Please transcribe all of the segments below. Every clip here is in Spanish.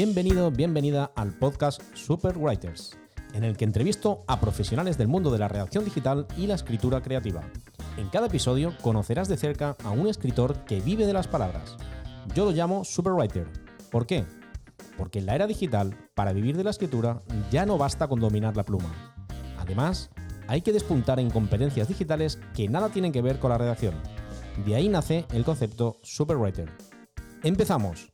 Bienvenido, bienvenida al podcast Super Writers, en el que entrevisto a profesionales del mundo de la redacción digital y la escritura creativa. En cada episodio conocerás de cerca a un escritor que vive de las palabras. Yo lo llamo Superwriter. ¿Por qué? Porque en la era digital, para vivir de la escritura, ya no basta con dominar la pluma. Además, hay que despuntar en competencias digitales que nada tienen que ver con la redacción. De ahí nace el concepto Superwriter. ¡Empezamos!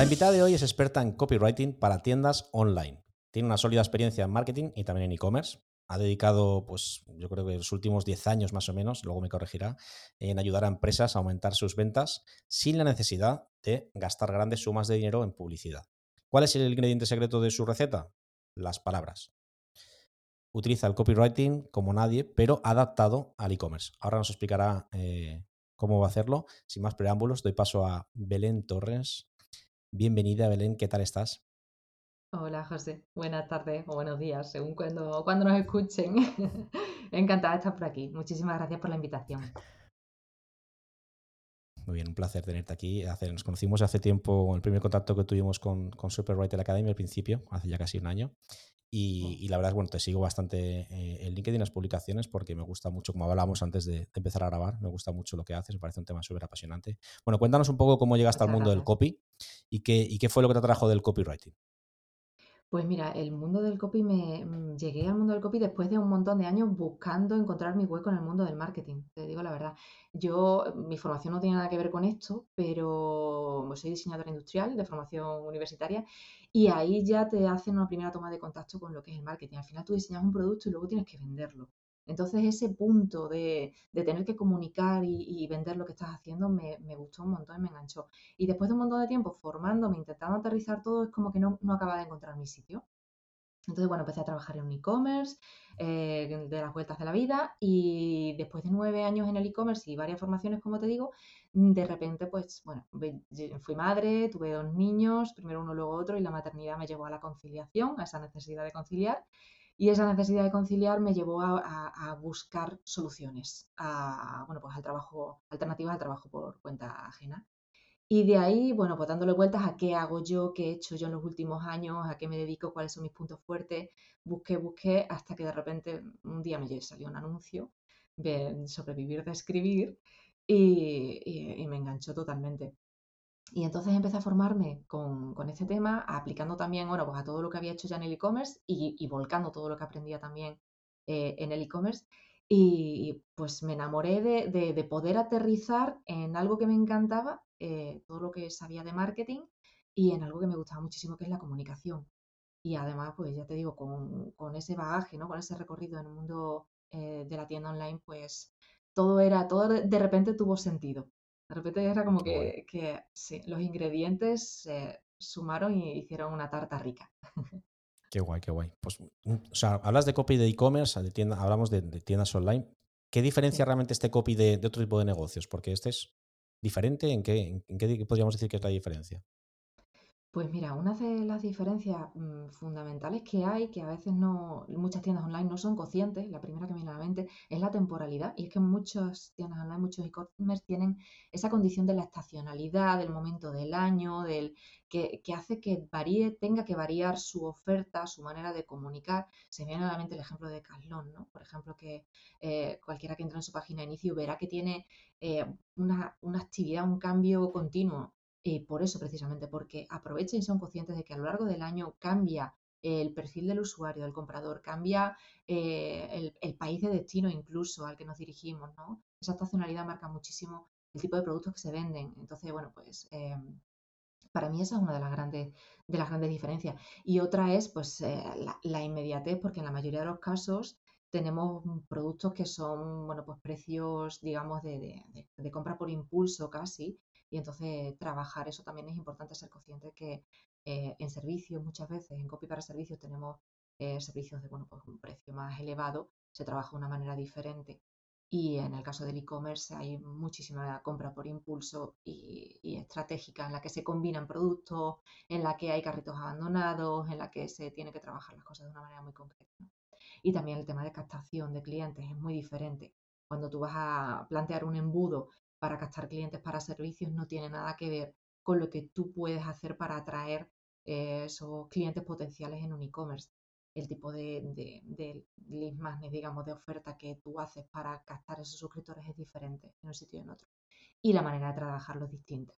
La invitada de hoy es experta en copywriting para tiendas online. Tiene una sólida experiencia en marketing y también en e-commerce. Ha dedicado, pues, yo creo que los últimos 10 años más o menos, luego me corregirá, en ayudar a empresas a aumentar sus ventas sin la necesidad de gastar grandes sumas de dinero en publicidad. ¿Cuál es el ingrediente secreto de su receta? Las palabras. Utiliza el copywriting como nadie, pero adaptado al e-commerce. Ahora nos explicará eh, cómo va a hacerlo. Sin más preámbulos, doy paso a Belén Torres, Bienvenida, Belén, ¿qué tal estás? Hola, José. Buenas tardes o buenos días, según cuando, cuando nos escuchen. Encantada de estar por aquí. Muchísimas gracias por la invitación. Muy bien, un placer tenerte aquí. Nos conocimos hace tiempo, el primer contacto que tuvimos con, con Superwriter Academy al principio, hace ya casi un año. Y, la verdad es, bueno, te sigo bastante eh, en LinkedIn las publicaciones porque me gusta mucho, como hablábamos antes de, empezar a grabar, me gusta mucho lo que haces, me parece un tema súper apasionante. Bueno, cuéntanos un poco cómo llegaste al mundo del copy y qué, y qué fue lo que te atrajo del copywriting. Pues mira, el mundo del copy me mm, llegué al mundo del copy después de un montón de años buscando encontrar mi hueco en el mundo del marketing, te digo la verdad. Yo, mi formación no tiene nada que ver con esto, pero soy diseñadora industrial de formación universitaria y ahí ya te hacen una primera toma de contacto con lo que es el marketing. Al final tú diseñas un producto y luego tienes que venderlo. Entonces ese punto de, tener que comunicar y, vender lo que estás haciendo me, gustó un montón y me enganchó. Y después de un montón de tiempo formándome, intentando aterrizar todo, es como que no, no acaba de encontrar mi sitio. Entonces, bueno, empecé a trabajar en un e-commerce, eh, de las vueltas de la vida, y después de nueve años en el e-commerce y varias formaciones, como te digo, de repente, pues, bueno, fui madre, tuve dos niños, primero uno, luego otro, y la maternidad me llevó a la conciliación, a esa necesidad de conciliar, y esa necesidad de conciliar me llevó a, buscar soluciones, bueno, pues al trabajo, alternativas al trabajo por cuenta ajena. Y de ahí, bueno, pues dándole vueltas a qué hago yo, qué he hecho yo en los últimos años, a qué me dedico, cuáles son mis puntos fuertes, busqué, busqué, hasta que de repente un día me salió un anuncio de sobrevivir de escribir y me enganchó totalmente. Y entonces empecé a formarme con, este tema, aplicando también, bueno, pues a todo lo que había hecho ya en el e-commerce y, volcando todo lo que aprendía también eh, en el e-commerce. Y pues me enamoré de, poder aterrizar en algo que me encantaba, eh, todo lo que sabía de marketing y en algo que me gustaba muchísimo, que es la comunicación. Y además, pues ya te digo, con, ese bagaje, ¿no? Con ese recorrido en el mundo eh, de la tienda online, pues todo era, todo de repente tuvo sentido. De repente era como que, sí, los ingredientes se sumaron y hicieron una tarta rica. Qué guay, qué guay. Pues, mm, o sea, hablas de copy de e-commerce, de tienda, hablamos de, tiendas online. ¿Qué diferencia realmente este copy de, otro tipo de negocios? Porque este es diferente. ¿En qué, en qué podríamos decir que es la diferencia? Pues mira, una de las diferencias mm, fundamentales que hay, que a veces no, muchas tiendas online no son conscientes, la primera que me viene a la mente es la temporalidad, y es que muchas tiendas online, muchos e-commerce tienen esa condición de la estacionalidad, del momento del año, del que, hace que varíe, tenga que variar su oferta, su manera de comunicar. Se viene a la mente el ejemplo de Caslón, ¿no? Por ejemplo, que eh, cualquiera que entre en su página de inicio verá que tiene eh, una, una actividad, un cambio continuo eh, por eso precisamente, porque aprovechen y son conscientes de que a lo largo del año cambia el perfil del usuario, del comprador, cambia eh, el, país de destino incluso al que nos dirigimos, ¿no? Esa estacionalidad marca muchísimo el tipo de productos que se venden. Entonces, bueno, pues eh, para mí esa es una de las grandes, de las grandes diferencias. Y otra es, pues, la, inmediatez, porque en la mayoría de los casos tenemos productos que son, bueno, pues precios, digamos, de, de compra por impulso casi, y entonces trabajar eso también es importante ser consciente que eh, en servicios muchas veces, en copy para servicios tenemos eh, servicios de bueno, pues un precio más elevado, se trabaja de una manera diferente. Y en el caso del e-commerce hay muchísima compra por impulso y, estratégica en la que se combinan productos, en la que hay carritos abandonados, en la que se tiene que trabajar las cosas de una manera muy concreta. Y también el tema de captación de clientes es muy diferente. Cuando tú vas a plantear un embudo para captar clientes para servicios, no tiene nada que ver con lo que tú puedes hacer para atraer eh, esos clientes potenciales en un e-commerce. El tipo de, de, de digamos, de oferta que tú haces para captar esos suscriptores es diferente en un sitio y en otro. Y la manera de trabajarlo es distinta.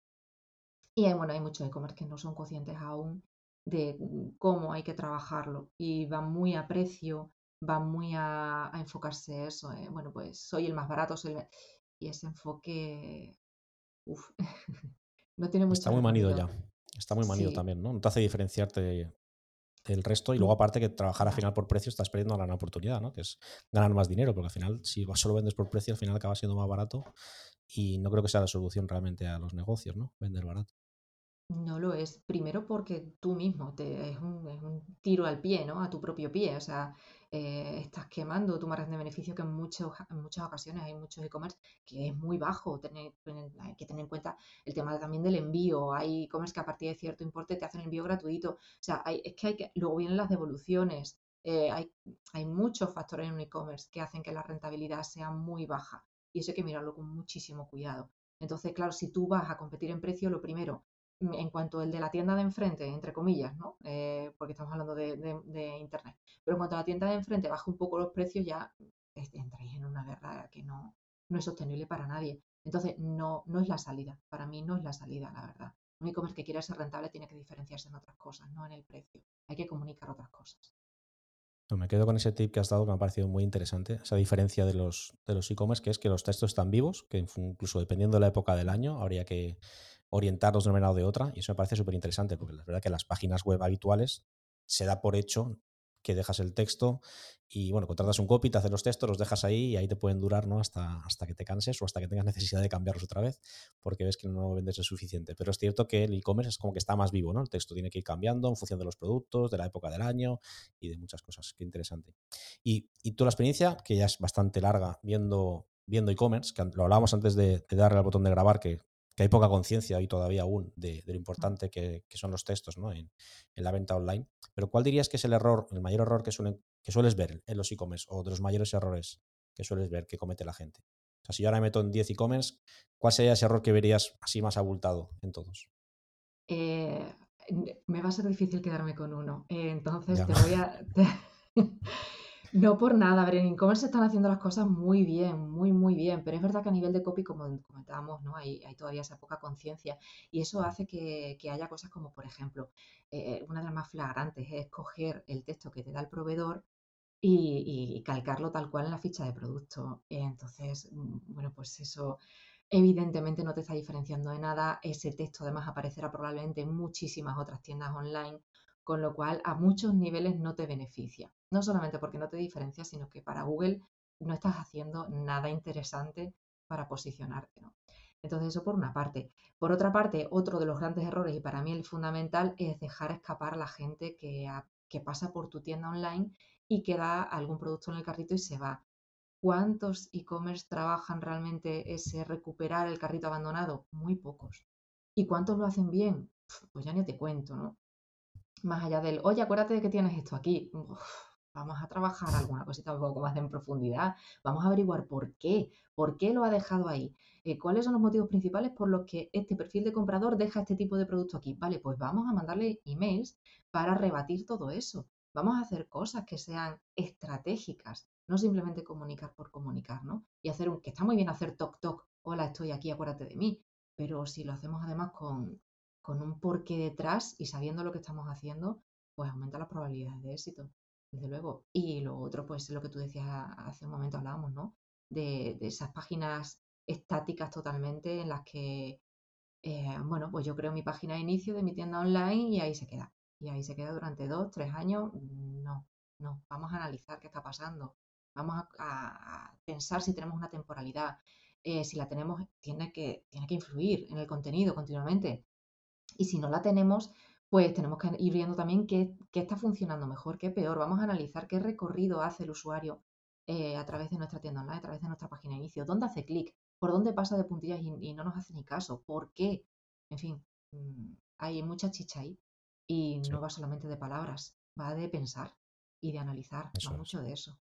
Y hay, bueno, hay muchos e-commerce que no son conscientes aún de mm, cómo hay que trabajarlo y van muy a precio, van muy a, enfocarse eso. Eh, bueno, pues soy el más barato, soy y ese enfoque, uf, no tiene mucho Está muy manido ya. Está muy manido también, ¿no? No te hace diferenciarte del resto y luego aparte que trabajar al final por precio estás perdiendo la gran oportunidad, ¿no? Que es ganar más dinero, porque al final si solo vendes por precio al final acaba siendo más barato y no creo que sea la solución realmente a los negocios, ¿no? Vender barato. No lo es. Primero porque tú mismo te, es un, tiro al pie, ¿no? A tu propio pie. O sea, eh, estás quemando tu margen de beneficio que en, en muchas ocasiones hay muchos e-commerce que es muy bajo. Tener, hay que tener en cuenta el tema también del envío. Hay e-commerce que a partir de cierto importe te hacen envío gratuito. O sea, hay, es que hay que, luego vienen las devoluciones. Eh, hay, hay muchos factores en un e-commerce que hacen que la rentabilidad sea muy baja. Y eso hay que mirarlo con muchísimo cuidado. Entonces, claro, si tú vas a competir en precio, lo primero, en cuanto el de la tienda de enfrente, entre comillas, ¿no? Eh, porque estamos hablando de, Internet, pero en cuanto a la tienda de enfrente baja un poco los precios, ya entráis en una guerra que no, no es sostenible para nadie. Entonces, no, no es la salida. Para mí no es la salida, la verdad. Un e-commerce que quiera ser rentable tiene que diferenciarse en otras cosas, no en el precio. Hay que comunicar otras cosas. Me quedo con ese tip que has dado que me ha parecido muy interesante, esa diferencia de los de los e-commerce, que es que los textos están vivos, que incluso dependiendo de la época del año habría que orientarlos de una manera o de otra, y eso me parece súper interesante, porque la verdad que las páginas web habituales se da por hecho que dejas el texto y bueno, contratas un copy, te haces los textos, los dejas ahí y ahí te pueden durar ¿no? hasta, hasta que te canses o hasta que tengas necesidad de cambiarlos otra vez porque ves que no vendes lo suficiente. Pero es cierto que el e-commerce es como que está más vivo, ¿no? El texto tiene que ir cambiando en función de los productos, de la época del año y de muchas cosas. Qué interesante. Y, y tú la experiencia, que ya es bastante larga viendo viendo e-commerce, que lo hablábamos antes de, de darle al botón de grabar, que que hay poca conciencia hoy todavía aún de, lo importante que, son los textos ¿no? en, la venta online. Pero ¿cuál dirías que es el error, el mayor error que, que sueles ver en los e-commerce o de los mayores errores que sueles ver que comete la gente? O sea, si yo ahora me meto en 10 e-commerce, ¿cuál sería ese error que verías así más abultado en todos? Eh, me va a ser difícil quedarme con uno. Eh, entonces te voy a... No por nada, a ver, en e-commerce están haciendo las cosas muy bien, muy, muy bien, pero es verdad que a nivel de copy, como comentábamos, ¿no? Hay, todavía esa poca conciencia y eso hace que, haya cosas como, por ejemplo, eh, una de las más flagrantes es coger el texto que te da el proveedor y, calcarlo tal cual en la ficha de producto. Entonces, mm, bueno, pues eso evidentemente no te está diferenciando de nada. Ese texto además aparecerá probablemente en muchísimas otras tiendas online con lo cual a muchos niveles no te beneficia. No solamente porque no te diferencia, sino que para Google no estás haciendo nada interesante para posicionarte. Entonces, eso por una parte. Por otra parte, otro de los grandes errores, y para mí el fundamental, es dejar escapar a la gente que, que pasa por tu tienda online y que da algún producto en el carrito y se va. ¿Cuántos e-commerce trabajan realmente ese recuperar el carrito abandonado? Muy pocos. ¿Y cuántos lo hacen bien? Pues ya ni te cuento, ¿no? Más allá del, oye, acuérdate de que tienes esto aquí. vamos a trabajar alguna cosita un poco más en profundidad. Vamos a averiguar por qué, por qué lo ha dejado ahí. Eh, ¿Cuáles son los motivos principales por los que este perfil de comprador deja este tipo de producto aquí? Vale, pues vamos a mandarle emails para rebatir todo eso. Vamos a hacer cosas que sean estratégicas, no simplemente comunicar por comunicar, ¿no? Y hacer un, que está muy bien hacer toc toc, hola, estoy aquí, acuérdate de mí, pero si lo hacemos además con, con un porqué detrás y sabiendo lo que estamos haciendo, pues aumenta las probabilidades de éxito, desde luego. Y lo otro, pues es lo que tú decías hace un momento, hablábamos, ¿no? De, esas páginas estáticas totalmente en las que, eh, bueno, pues yo creo mi página de inicio de mi tienda online y ahí se queda. Y ahí se queda durante dos, tres años. No, no, vamos a analizar qué está pasando. Vamos a, pensar si tenemos una temporalidad. Eh, si la tenemos, tiene que, tiene que influir en el contenido continuamente. Y si no la tenemos, pues tenemos que ir viendo también qué, está funcionando mejor, qué peor. Vamos a analizar qué recorrido hace el usuario eh, a través de nuestra tienda online, a través de nuestra página de inicio, dónde hace clic, por dónde pasa de puntillas y, no nos hace ni caso, por qué. En fin, mm, hay mucha chicha ahí y no va solamente de palabras, va de pensar. y de analizar, no mucho de eso.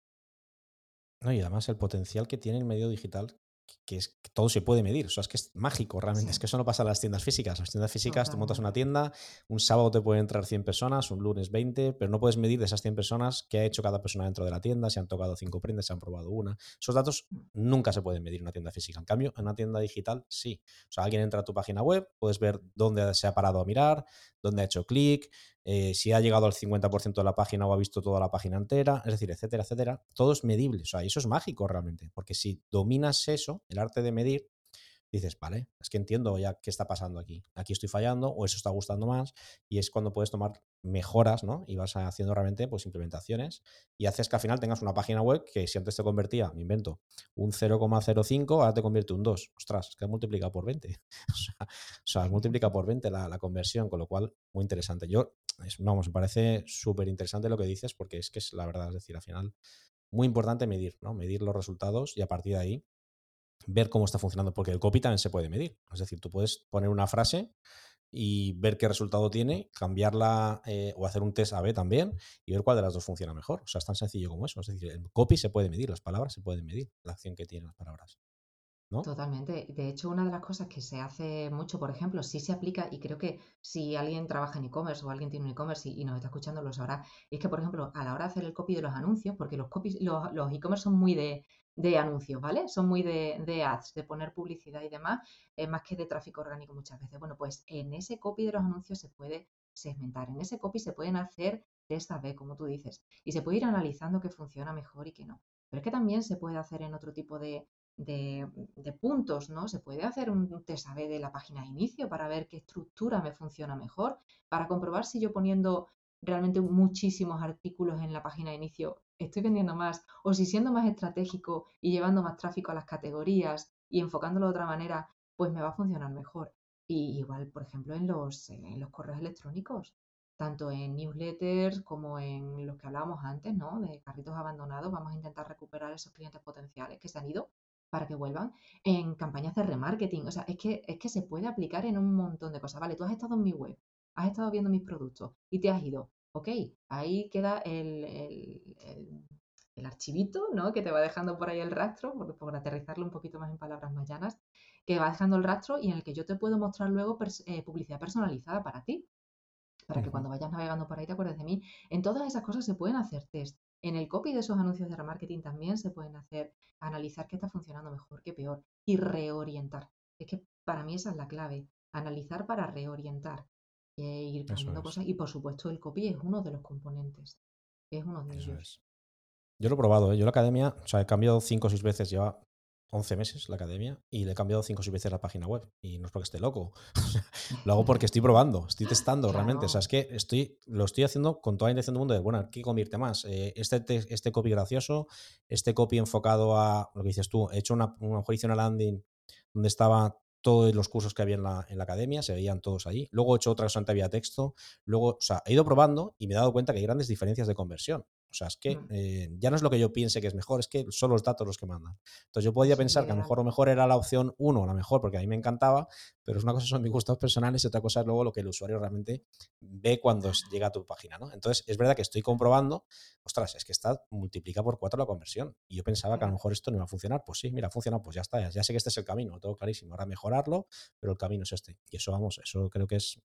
No, y además el potencial que tiene el medio digital que es que todo se puede medir. O sea, es que es mágico realmente. Es que eso no pasa en las tiendas físicas. Las tiendas físicas, tú montas una tienda, un sábado te pueden entrar 100 personas, un lunes 20, pero no puedes medir de esas 100 personas qué ha hecho cada persona dentro de la tienda, si han tocado cinco prendas, si han probado una. Esos datos mm. nunca se pueden medir en una tienda física. En cambio, en una tienda digital sí. O sea, alguien entra a tu página web, puedes ver dónde se ha parado a mirar, dónde ha hecho clic, eh, si ha llegado al 50% de la página o ha visto toda la página entera, es decir, etcétera, etcétera. Todo es medible. O sea, eso es mágico realmente, porque si dominas eso, el arte de medir, dices, vale, es que entiendo ya qué está pasando aquí. Aquí estoy fallando o eso está gustando más y es cuando puedes tomar mejoras, ¿no? Y vas haciendo realmente pues implementaciones y haces que al final tengas una página web que si antes te convertía, me invento, un 0,05, ahora te convierte un 2. Ostras, que multiplica por 20. o sea, multiplica por 20 la, la, conversión, con lo cual, muy interesante. Yo, vamos, me parece súper interesante lo que dices porque es que es la verdad, es decir, al final, muy importante medir, ¿no? Medir los resultados y a partir de ahí ver cómo está funcionando, porque el copy también se puede medir. Es decir, tú puedes poner una frase y ver qué resultado tiene, cambiarla eh, o hacer un test A-B también y ver cuál de las dos funciona mejor. O sea, es tan sencillo como eso. Es decir, el copy se puede medir, las palabras se pueden medir, la acción que tienen las palabras. Totalmente. De hecho, una de las cosas que se hace mucho, por ejemplo, sí se aplica, y creo que si alguien trabaja en e-commerce o alguien tiene un e-commerce y, nos está escuchando lo sabrá, es que, por ejemplo, a la hora de hacer el copy de los anuncios, porque los copies, los, los e-commerce son muy de, de anuncios, ¿vale? Son muy de, de ads, de poner publicidad y demás, más que de tráfico orgánico muchas veces. Bueno, pues en ese copy de los anuncios se puede segmentar, en ese copy se pueden hacer test A-B, como tú dices, y se puede ir analizando qué funciona mejor y qué no. Pero es que también se puede hacer en otro tipo de, de, puntos, ¿no? Se puede hacer un test A-B de la página de inicio para ver qué estructura me funciona mejor, para comprobar si yo poniendo realmente muchísimos artículos en la página de inicio estoy vendiendo más, o si siendo más estratégico y llevando más tráfico a las categorías y enfocándolo de otra manera, pues me va a funcionar mejor. Y igual, por ejemplo, en los, en los correos electrónicos, tanto en newsletters como en los que hablábamos antes, ¿no? De carritos abandonados, vamos a intentar recuperar esos clientes potenciales que se han ido para que vuelvan en campañas de remarketing. O sea, es que, es que se puede aplicar en un montón de cosas. Vale, tú has estado en mi web, has estado viendo mis productos y te has ido. Ok, ahí queda el, el, archivito, ¿no? Que te va dejando por ahí el rastro, por, por, aterrizarlo un poquito más en palabras más llanas, que va dejando el rastro y en el que yo te puedo mostrar luego eh, publicidad personalizada para ti. Para que cuando vayas navegando por ahí te acuerdes de mí. En todas esas cosas se pueden hacer test. En el copy de esos anuncios de remarketing también se pueden hacer, analizar qué está funcionando mejor, qué peor, y reorientar. Es que para mí esa es la clave, analizar para reorientar, e ir cambiando cosas. Y por supuesto el copy es uno de los componentes, es uno de ellos. Yo lo he probado, ¿eh? yo la academia, o sea, he cambiado cinco o seis veces, lleva 11 meses la academia y le he cambiado 5 o 6 veces la página web. Y no es porque esté loco. lo hago porque estoy probando, estoy testando realmente. O sea, es que estoy, lo estoy haciendo con toda la intención del mundo de, bueno, ¿qué convierte más? Eh, este, este copy gracioso, este copy enfocado a lo que dices tú. He hecho una, una una landing donde estaba todos los cursos que había en la, en la, academia, se veían todos ahí. Luego he hecho otra que había texto. Luego, o sea, he ido probando y me he dado cuenta que hay grandes diferencias de conversión. O sea, es que mm. eh, ya no es lo que yo piense que es mejor, es que son los datos los que mandan. Entonces yo podía pensar que a lo mejor o mejor era la opción 1, la mejor, porque a mí me encantaba, pero es una cosa son mis gustos personales y otra cosa es luego lo que el usuario realmente ve cuando llega a tu página, ¿no? Entonces es verdad que estoy comprobando, ostras, es que está multiplica por 4 la conversión. Y yo pensaba que a lo mejor esto no iba a funcionar. Pues sí, mira, ha funcionado, pues ya está, ya, ya sé que este es el camino, lo tengo clarísimo. Ahora mejorarlo, pero el camino es este. Y eso, vamos, eso creo que es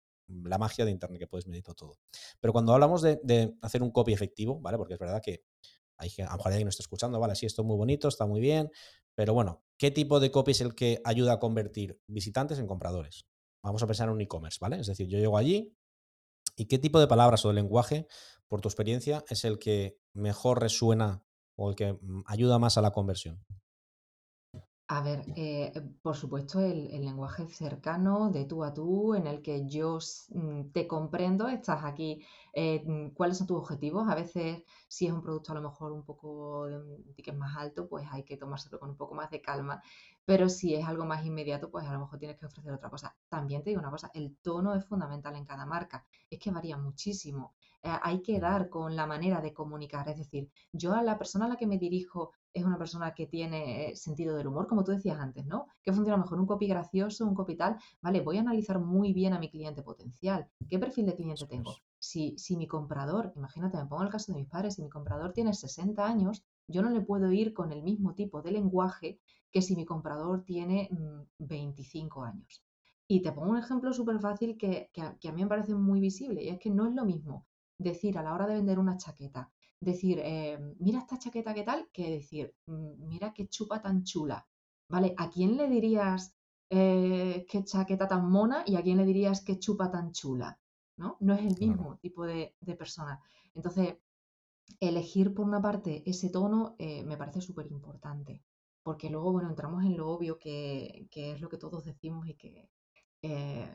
la magia de Internet que puedes medir todo. Pero cuando hablamos de, hacer un copy efectivo, ¿vale? Porque es verdad que hay, a lo mejor alguien nos está escuchando, ¿vale? Sí, esto es muy bonito, está muy bien, pero bueno, ¿qué tipo de copy es el que ayuda a convertir visitantes en compradores? Vamos a pensar en un e-commerce, ¿vale? Es decir, yo llego allí y qué tipo de palabras o de lenguaje, por tu experiencia, es el que mejor resuena o el que mm, ayuda más a la conversión. A ver, eh, por supuesto, el, lenguaje cercano de tú a tú, en el que yo mm, te comprendo, estás aquí, eh, mm, cuáles son tus objetivos. A veces, si es un producto a lo mejor un poco de un ticket más alto, pues hay que tomárselo con un poco más de calma. Pero si es algo más inmediato, pues a lo mejor tienes que ofrecer otra cosa. También te digo una cosa, el tono es fundamental en cada marca. Es que varía muchísimo. Eh, hay que dar con la manera de comunicar. Es decir, yo a la persona a la que me dirijo es una persona que tiene sentido del humor, como tú decías antes, ¿no? ¿Qué funciona mejor? Un copy gracioso, un copy tal. Vale, voy a analizar muy bien a mi cliente potencial. ¿Qué perfil de cliente tengo? Si, si mi comprador, imagínate, me pongo el caso de mis padres, si mi comprador tiene 60 años, yo no le puedo ir con el mismo tipo de lenguaje que si mi comprador tiene 25 mm, años. Y te pongo un ejemplo súper fácil que, a, mí me parece muy visible, y es que no es lo mismo decir a la hora de vender una chaqueta, decir, eh, mira esta chaqueta qué tal, que decir, mm, mira qué chupa tan chula. ¿Vale? ¿A quién le dirías eh, qué chaqueta tan mona y a quién le dirías qué chupa tan chula? ¿no? No es el mismo tipo de, persona. Entonces, elegir por una parte ese tono eh, me parece súper importante, porque luego, bueno, entramos en lo obvio que, es lo que todos decimos y que eh,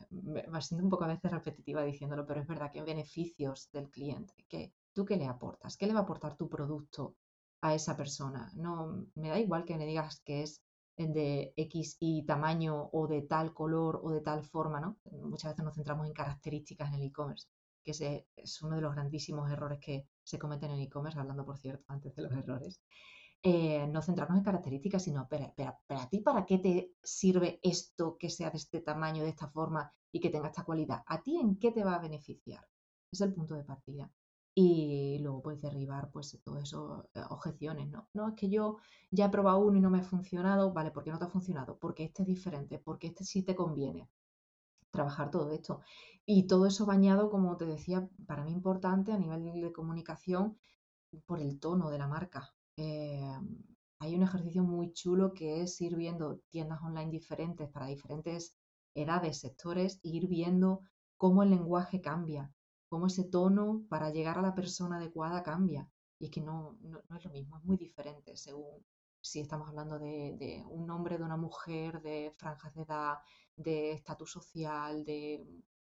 va siendo un poco a veces repetitiva diciéndolo, pero es verdad que beneficios del cliente, que tú qué le aportas, qué le va a aportar tu producto a esa persona. No, me da igual que me digas que es de X y tamaño o de tal color o de tal forma, ¿no? Muchas veces nos centramos en características en el e-commerce, que es uno de los grandísimos errores que se cometen en e-commerce, hablando por cierto antes de los errores. Eh, no centrarnos en características, sino, pero, pero, a ti, ¿para qué te sirve esto que sea de este tamaño, de esta forma y que tenga esta cualidad? ¿A ti en qué te va a beneficiar? Es el punto de partida y luego puedes derribar pues todo eso, eh, objeciones, ¿no? No, es que yo ya he probado uno y no me ha funcionado, vale, ¿por qué no te ha funcionado? Porque este es diferente, porque este sí te conviene trabajar todo esto. Y todo eso bañado, como te decía, para mí importante a nivel de comunicación por el tono de la marca. Eh, hay un ejercicio muy chulo que es ir viendo tiendas online diferentes para diferentes edades, sectores, e ir viendo cómo el lenguaje cambia cómo ese tono para llegar a la persona adecuada cambia. Y es que no, no, es lo mismo, es muy diferente según si estamos hablando de, un hombre, de una mujer, de franjas de edad, de estatus social, de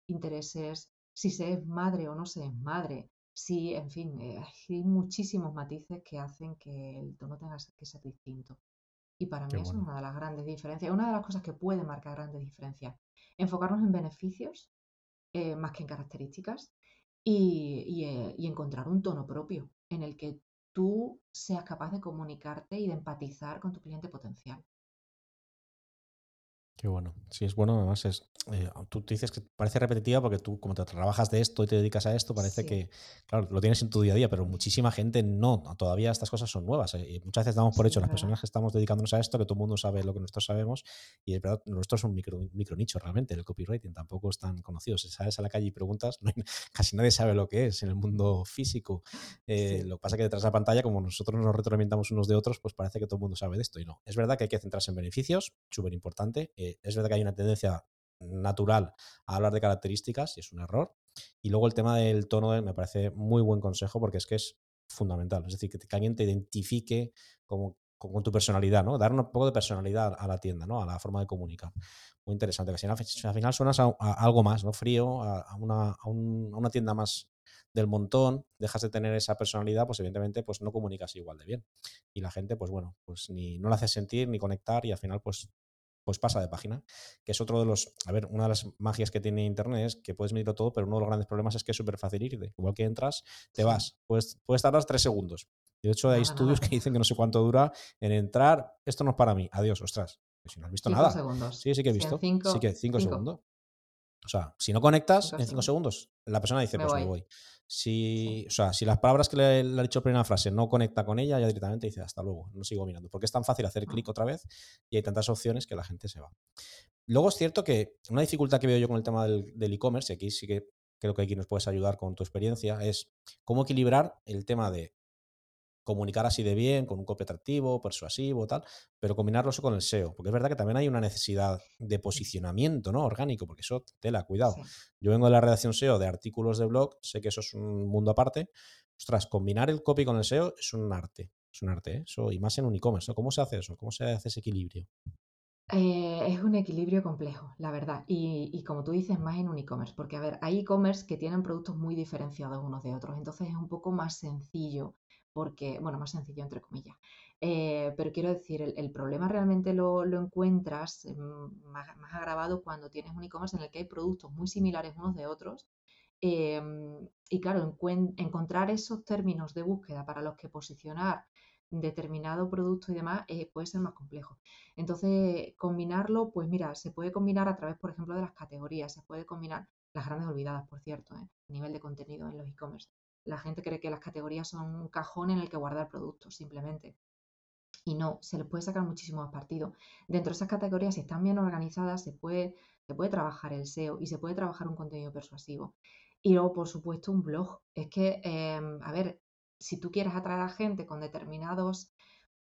intereses, si se es madre o no se es madre. Sí, en fin, eh, hay muchísimos matices que hacen que el tono tenga que ser distinto. Y para mí es una de las grandes diferencias, una de las cosas que puede marcar grandes diferencias. Enfocarnos en beneficios eh, más que en características eh, y, encontrar un tono propio en el que tú seas capaz de comunicarte y de empatizar con tu cliente potencial. Qué bueno. Sí, es bueno. Además, es, eh, tú dices que parece repetitiva porque tú, como te trabajas de esto y te dedicas a esto, parece que, claro, lo tienes en tu día a día, pero muchísima gente no. Todavía estas cosas son nuevas. Eh, muchas veces damos por hecho las personas que estamos dedicándonos a esto, que todo el mundo sabe lo que nosotros sabemos. Y es verdad, nosotros es un micro, micro nicho realmente. El copywriting tampoco es tan conocido. Si sales a la calle y preguntas, casi nadie sabe lo que es en el mundo físico. Eh, lo que pasa es que detrás de la pantalla, como nosotros nos retroalimentamos unos de otros, pues parece que todo el mundo sabe de esto. Y no. Es verdad que hay que centrarse en beneficios, súper importante es verdad que hay una tendencia natural a hablar de características y es un error. Y luego el tema del tono me parece muy buen consejo porque es que es fundamental. Es decir, que, alguien te identifique como, con tu personalidad, ¿no? Dar un poco de personalidad a la tienda, ¿no? A la forma de comunicar. Muy interesante. Que al final suenas a, algo más, ¿no? Frío, a, una, a, una, tienda más del montón, dejas de tener esa personalidad, pues evidentemente pues no comunicas igual de bien. Y la gente, pues bueno, pues ni no la haces sentir ni conectar y al final pues pues pasa de página, que es otro de los, a ver, una de las magias que tiene Internet es que puedes medirlo todo, pero uno de los grandes problemas es que es súper fácil irte. Igual que entras, te vas, puedes, puedes tardar tres segundos. De hecho, hay estudios que dicen que no sé cuánto dura en entrar, esto no es para mí, adiós, ostras. Si no has visto nada. Sí, sí que he visto. sí que cinco, segundos. O sea, si no conectas en cinco segundos, la persona dice, pues me voy. Si, o sea, si las palabras que le, ha dicho en primera frase no conecta con ella, ya directamente dice hasta luego, no sigo mirando. Porque es tan fácil hacer clic otra vez y hay tantas opciones que la gente se va. Luego es cierto que una dificultad que veo yo con el tema del e-commerce, y aquí sí que creo que aquí nos puedes ayudar con tu experiencia, es cómo equilibrar el tema de comunicar así de bien, con un copy atractivo, persuasivo, tal, pero combinarlo eso con el SEO, porque es verdad que también hay una necesidad de posicionamiento, ¿no? Orgánico, porque eso, tela, cuidado. Yo vengo de la redacción SEO de artículos de blog, sé que eso es un mundo aparte. Ostras, combinar el copy con el SEO es un arte, es un arte, ¿eh? eso, y más en un e-commerce, ¿Cómo se hace eso? ¿Cómo se hace ese equilibrio? Eh, es un equilibrio complejo, la verdad. Y, y, como tú dices, más en un e-commerce, porque a ver, hay e-commerce que tienen productos muy diferenciados unos de otros, entonces es un poco más sencillo porque, bueno, más sencillo entre comillas. Eh, pero quiero decir, el, problema realmente lo, encuentras más, agravado cuando tienes un e-commerce en el que hay productos muy similares unos de otros. Em, y claro, encontrar esos términos de búsqueda para los que posicionar determinado producto y demás, eh, puede ser más complejo. Entonces, combinarlo, pues mira, se puede combinar a través, por ejemplo, de las categorías, se puede combinar las grandes olvidadas, por cierto, ¿eh? a nivel de contenido en los e-commerce. La gente cree que las categorías son un cajón en el que guardar productos, simplemente. Y no, se les puede sacar muchísimo más partido. Dentro de esas categorías, si están bien organizadas, se puede, se puede trabajar el SEO y se puede trabajar un contenido persuasivo. Y luego, por supuesto, un blog. Es que, em, a ver, si tú quieres atraer a gente con determinados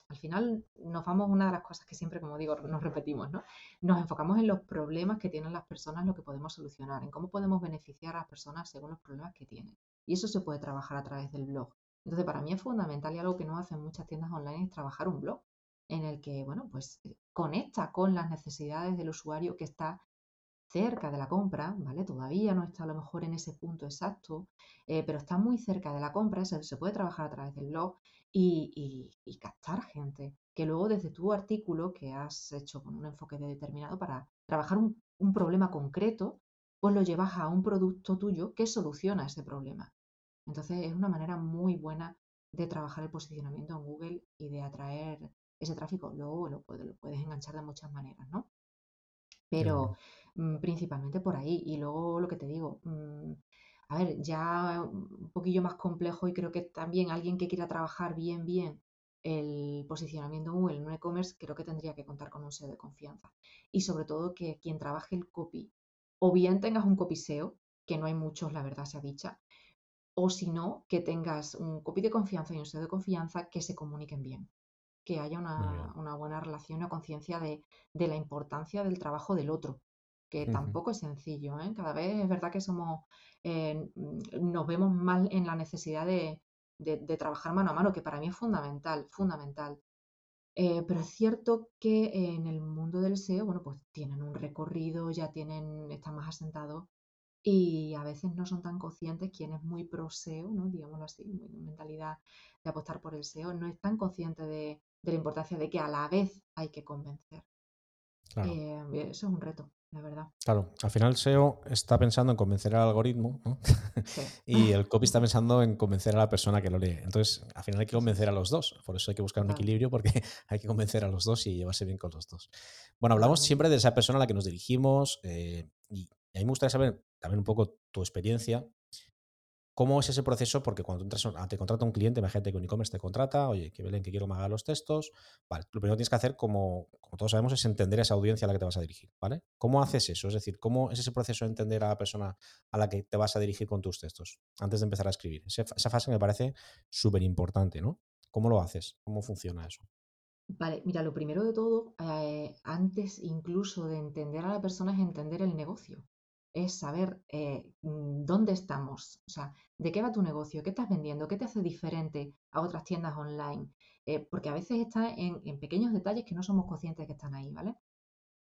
al final nos vamos, una de las cosas que siempre, como digo, nos repetimos, ¿no? Nos enfocamos en los problemas que tienen las personas, lo que podemos solucionar, en cómo podemos beneficiar a las personas según los problemas que tienen. Y eso se puede trabajar a través del blog. Entonces, para mí es fundamental y algo que no hacen muchas tiendas online es trabajar un blog en el que, bueno, pues eh, conecta con las necesidades del usuario que está cerca de la compra, ¿vale? Todavía no está a lo mejor en ese punto exacto, eh, pero está muy cerca de la compra, eso se puede trabajar a través del blog y, captar gente, que luego desde tu artículo que has hecho con un enfoque determinado para trabajar un problema concreto, pues lo llevas a un producto tuyo que soluciona ese problema. Entonces es una manera muy buena de trabajar el posicionamiento en Google y de atraer ese tráfico. Luego lo, puedes enganchar de muchas maneras, ¿no? Pero mm, principalmente por ahí. Y luego lo que te digo, mm, a ver, ya un poquillo más complejo y creo que también alguien que quiera trabajar bien, bien el posicionamiento en Google en un e-commerce, creo que tendría que contar con un SEO de confianza. Y sobre todo que quien trabaje el copy, o bien tengas un copy SEO, que no hay muchos, la verdad sea dicha, o si no, que tengas un copy de confianza y un SEO de confianza que se comuniquen bien, que haya una, buena relación o conciencia de, la importancia del trabajo del otro, que tampoco es sencillo. ¿eh? Cada vez es verdad que somos, eh, nos vemos mal en la necesidad de, trabajar mano a mano, que para mí es fundamental, fundamental. Eh, pero es cierto que en el mundo del SEO, bueno, pues tienen un recorrido, ya tienen, están más asentados y a veces no son tan conscientes quien es muy pro SEO, ¿no? digámoslo así, mentalidad de apostar por el SEO, no es tan consciente de, la importancia de que a la vez hay que convencer. Eh, eso es un reto, la verdad. Claro, al final SEO está pensando en convencer al algoritmo y el copy está pensando en convencer a la persona que lo lee. Entonces, al final hay que convencer a los dos. Por eso hay que buscar un equilibrio porque hay que convencer a los dos y llevarse bien con los dos. Bueno, hablamos siempre de esa persona a la que nos dirigimos eh, y y a mí me gustaría saber también un poco tu experiencia. ¿Cómo es ese proceso? Porque cuando entras, te contrata un cliente, imagínate que un e-commerce te contrata, oye, que Belén, que quiero que los textos. Vale, lo primero que tienes que hacer, como, como todos sabemos, es entender a esa audiencia a la que te vas a dirigir, ¿vale? ¿Cómo haces eso? Es decir, ¿cómo es ese proceso de entender a la persona a la que te vas a dirigir con tus textos antes de empezar a escribir? Esa fase me parece súper importante, ¿no? ¿Cómo lo haces? ¿Cómo funciona eso? Vale, mira, lo primero de todo, eh, antes incluso de entender a la persona, es entender el negocio es saber eh, mm, dónde estamos, o sea, de qué va tu negocio, qué estás vendiendo, qué te hace diferente a otras tiendas online, eh, porque a veces está en, pequeños detalles que no somos conscientes que están ahí, ¿vale?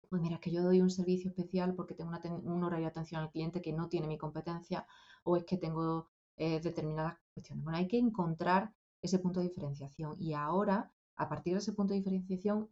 Pues mira, es que yo doy un servicio especial porque tengo un horario de atención al cliente que no tiene mi competencia o es que tengo eh, determinadas cuestiones. Bueno, hay que encontrar ese punto de diferenciación y ahora a partir de ese punto de diferenciación,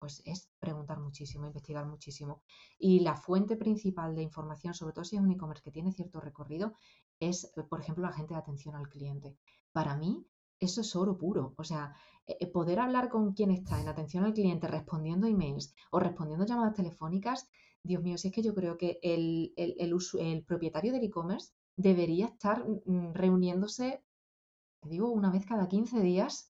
pues es preguntar muchísimo, investigar muchísimo. Y la fuente principal de información, sobre todo si es un e-commerce que tiene cierto recorrido, es, por ejemplo, la gente de atención al cliente. Para mí, eso es oro puro. O sea, eh, eh, poder hablar con quien está en atención al cliente respondiendo emails o respondiendo llamadas telefónicas, Dios mío, si es que yo creo que el, el propietario del e-commerce debería estar mm, reuniéndose, te digo, una vez cada 15 días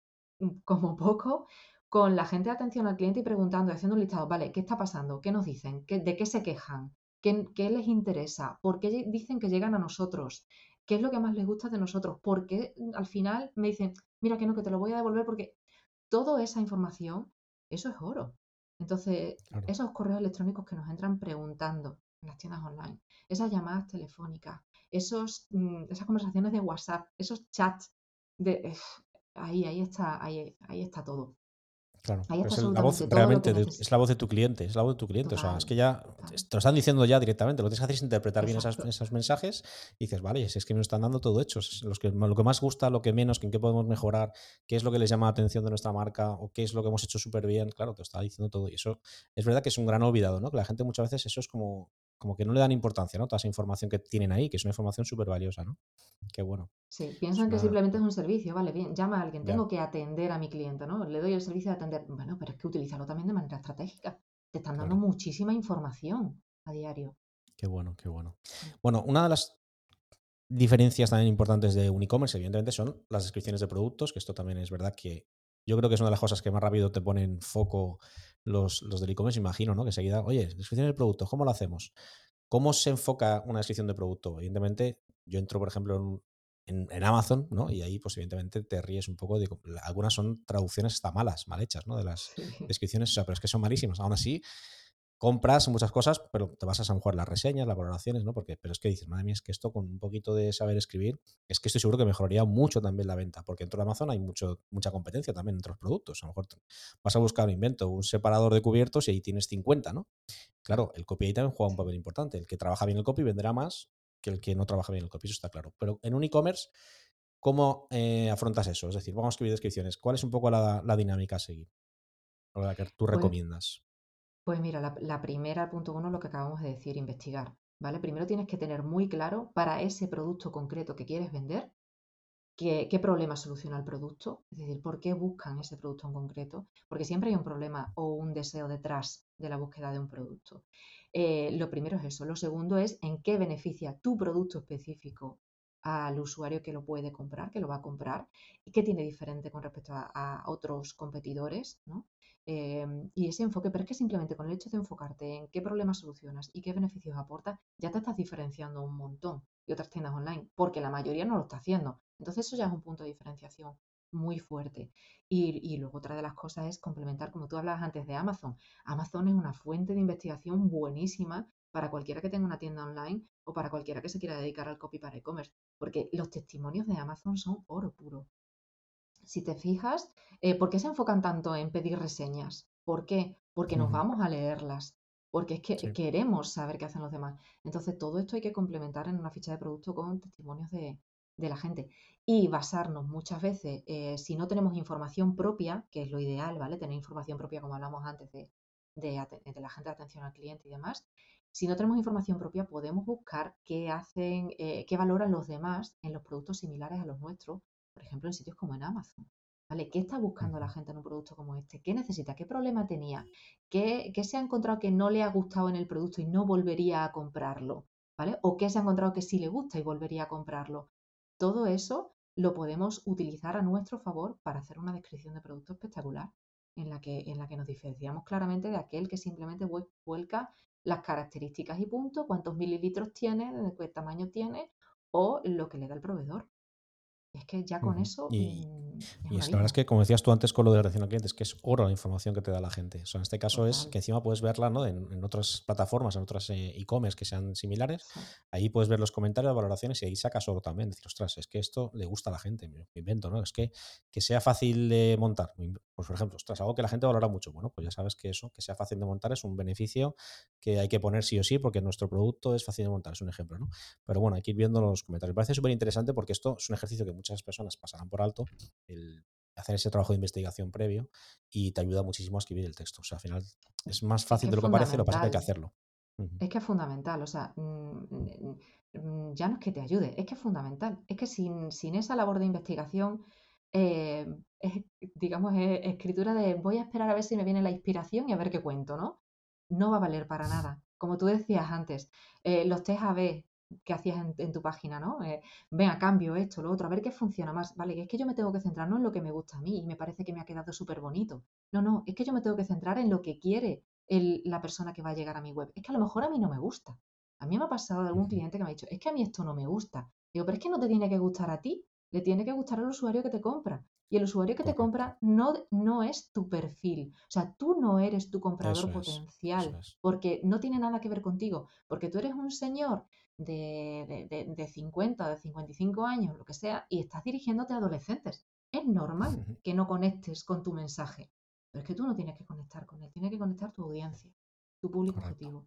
como poco con la gente de atención al cliente y preguntando, haciendo un listado, vale, ¿qué está pasando? ¿Qué nos dicen? ¿De qué se quejan? ¿Qué, les interesa? ¿Por qué dicen que llegan a nosotros? ¿Qué es lo que más les gusta de nosotros? Porque mm, al final me dicen, mira que no, que te lo voy a devolver porque toda esa información, eso es oro. Entonces, esos correos electrónicos que nos entran preguntando en las tiendas online, esas llamadas telefónicas, esos, mm, esas conversaciones de WhatsApp, esos chats de, ahí, ahí está, ahí, ahí está todo. Claro, es la voz realmente, es la voz de tu cliente, es la voz de tu cliente. o sea, es que ya te lo están diciendo ya directamente. Lo que tienes que hacer es interpretar bien esos mensajes y dices, vale, si es que me están dando todo hecho. Los que, lo que más gusta, lo que menos, en qué podemos mejorar, qué es lo que les llama la atención de nuestra marca o qué es lo que hemos hecho súper bien. Claro, te está diciendo todo. Y eso es verdad que es un gran olvidado, ¿no? Que la gente muchas veces eso es como, como que no le dan importancia, ¿no? Toda esa información que tienen ahí, que es una información súper valiosa, ¿no? Qué bueno. Sí, piensan que simplemente es un servicio, vale, bien, llama a alguien, tengo que atender a mi cliente, ¿no? Le doy el servicio de atender. Bueno, pero es que utilízalo también de manera estratégica. Te están dando muchísima información a diario. Qué bueno, qué bueno. Bueno, una de las diferencias también importantes de un e-commerce, evidentemente, son las descripciones de productos, que esto también es verdad que yo creo que es una de las cosas que más rápido te ponen foco los, los del e-commerce, imagino, ¿no? Que seguida, oye, descripción de producto, ¿cómo lo hacemos? ¿Cómo se enfoca una descripción de producto? Evidentemente, yo entro, por ejemplo, en, en, Amazon, ¿no? Y ahí, pues, evidentemente, te ríes un poco. De, algunas son traducciones hasta malas, mal hechas, ¿no? De las descripciones, o sea, pero es que son malísimas. Aún así, compras muchas cosas, pero te vas a jugar las reseñas, las valoraciones, ¿no? Porque, pero es que dices, madre mía, es que esto con un poquito de saber escribir, es que estoy seguro que mejoraría mucho también la venta, porque dentro de Amazon hay mucho, mucha competencia también entre los productos. A lo mejor vas a buscar un invento, un separador de cubiertos y ahí tienes 50, ¿no? Claro, el copy ahí también juega un papel importante. El que trabaja bien el copy venderá más que el que no trabaja bien el copy, eso está claro. Pero en un e-commerce, ¿cómo eh, afrontas eso? Es decir, vamos a escribir descripciones. ¿Cuál es un poco la, dinámica a seguir? O la que tú pues recomiendas. Pues mira, la, primera, punto uno, lo que acabamos de decir, investigar, ¿vale? Primero tienes que tener muy claro para ese producto concreto que quieres vender, qué, problema soluciona el producto, es decir, por qué buscan ese producto en concreto, porque siempre hay un problema o un deseo detrás de la búsqueda de un producto. Eh, lo primero es eso. Lo segundo es en qué beneficia tu producto específico al usuario que lo puede comprar, que lo va a comprar, y qué tiene diferente con respecto a, otros competidores, ¿no? Em, y ese enfoque, pero es que simplemente con el hecho de enfocarte en qué problemas solucionas y qué beneficios aporta, ya te estás diferenciando un montón de otras tiendas online, porque la mayoría no lo está haciendo. Entonces eso ya es un punto de diferenciación muy fuerte. Y, y, luego otra de las cosas es complementar, como tú hablabas antes de Amazon. Amazon es una fuente de investigación buenísima para cualquiera que tenga una tienda online o para cualquiera que se quiera dedicar al copy para e-commerce, porque los testimonios de Amazon son oro puro si te fijas, eh, ¿por qué se enfocan tanto en pedir reseñas? ¿Por qué? Porque nos vamos a leerlas, porque es que queremos saber qué hacen los demás. Entonces, todo esto hay que complementar en una ficha de producto con testimonios de, la gente y basarnos muchas veces, eh, si no tenemos información propia, que es lo ideal, ¿vale? Tener información propia, como hablamos antes, de, de, la gente de atención al cliente y demás. Si no tenemos información propia, podemos buscar qué hacen, eh, qué valoran los demás en los productos similares a los nuestros por ejemplo, en sitios como en Amazon. ¿Vale? ¿Qué está buscando la gente en un producto como este? ¿Qué necesita? ¿Qué problema tenía? ¿Qué, se ha encontrado que no le ha gustado en el producto y no volvería a comprarlo? ¿Vale? ¿O qué se ha encontrado que sí le gusta y volvería a comprarlo? Todo eso lo podemos utilizar a nuestro favor para hacer una descripción de producto espectacular en la que, en la que nos diferenciamos claramente de aquel que simplemente vuelca las características y punto, cuántos mililitros tiene, de qué tamaño tiene o lo que le da el proveedor. Es que ya con eso. Y, mm, es, la verdad es que, como decías tú antes con lo de relación al cliente, es que es oro la información que te da la gente. O sea, en este caso es que encima puedes verla ¿no? en, otras plataformas, en otras eh, e-commerce que sean similares. Ahí puedes ver los comentarios, las valoraciones y ahí sacas oro también. Decir, ostras, es que esto le gusta a la gente. Me invento, ¿no? Es que, que sea fácil de montar. Pues, por ejemplo, ostras, algo que la gente valora mucho. Bueno, pues ya sabes que eso, que sea fácil de montar, es un beneficio que hay que poner sí o sí porque nuestro producto es fácil de montar. Es un ejemplo, ¿no? Pero bueno, hay que ir viendo los comentarios. Me parece súper interesante porque esto es un ejercicio que muchas personas pasarán por alto, el hacer ese trabajo de investigación previo y te ayuda muchísimo a escribir el texto. O sea, al final es más fácil de lo que parece, lo que pasa que hay que hacerlo. Es que es fundamental, o sea, mm, ya no es que te ayude, es que es fundamental. Es que sin, esa labor de investigación, eh, es, digamos, es escritura de voy a esperar a ver si me viene la inspiración y a ver qué cuento, ¿no? No va a valer para nada. Como tú decías antes, eh, los test AB, que hacías en, tu página, ¿no? Eh, venga, cambio esto, lo otro, a ver qué funciona más. Vale, es que yo me tengo que centrar no en lo que me gusta a mí y me parece que me ha quedado súper bonito. No, no, es que yo me tengo que centrar en lo que quiere la persona que va a llegar a mi web. Es que a lo mejor a mí no me gusta. A mí me ha pasado de algún cliente que me ha dicho, es que a mí esto no me gusta. Digo, pero es que no te tiene que gustar a ti, le tiene que gustar al usuario que te compra. Y el usuario que te compra no, no es tu perfil. O sea, tú no eres tu comprador potencial porque no tiene nada que ver contigo. Porque tú eres un señor de, de, de, 50, de 55 años, lo que sea, y estás dirigiéndote a adolescentes. Es normal que no conectes con tu mensaje, pero es que tú no tienes que conectar con él, tienes que conectar tu audiencia, tu público objetivo.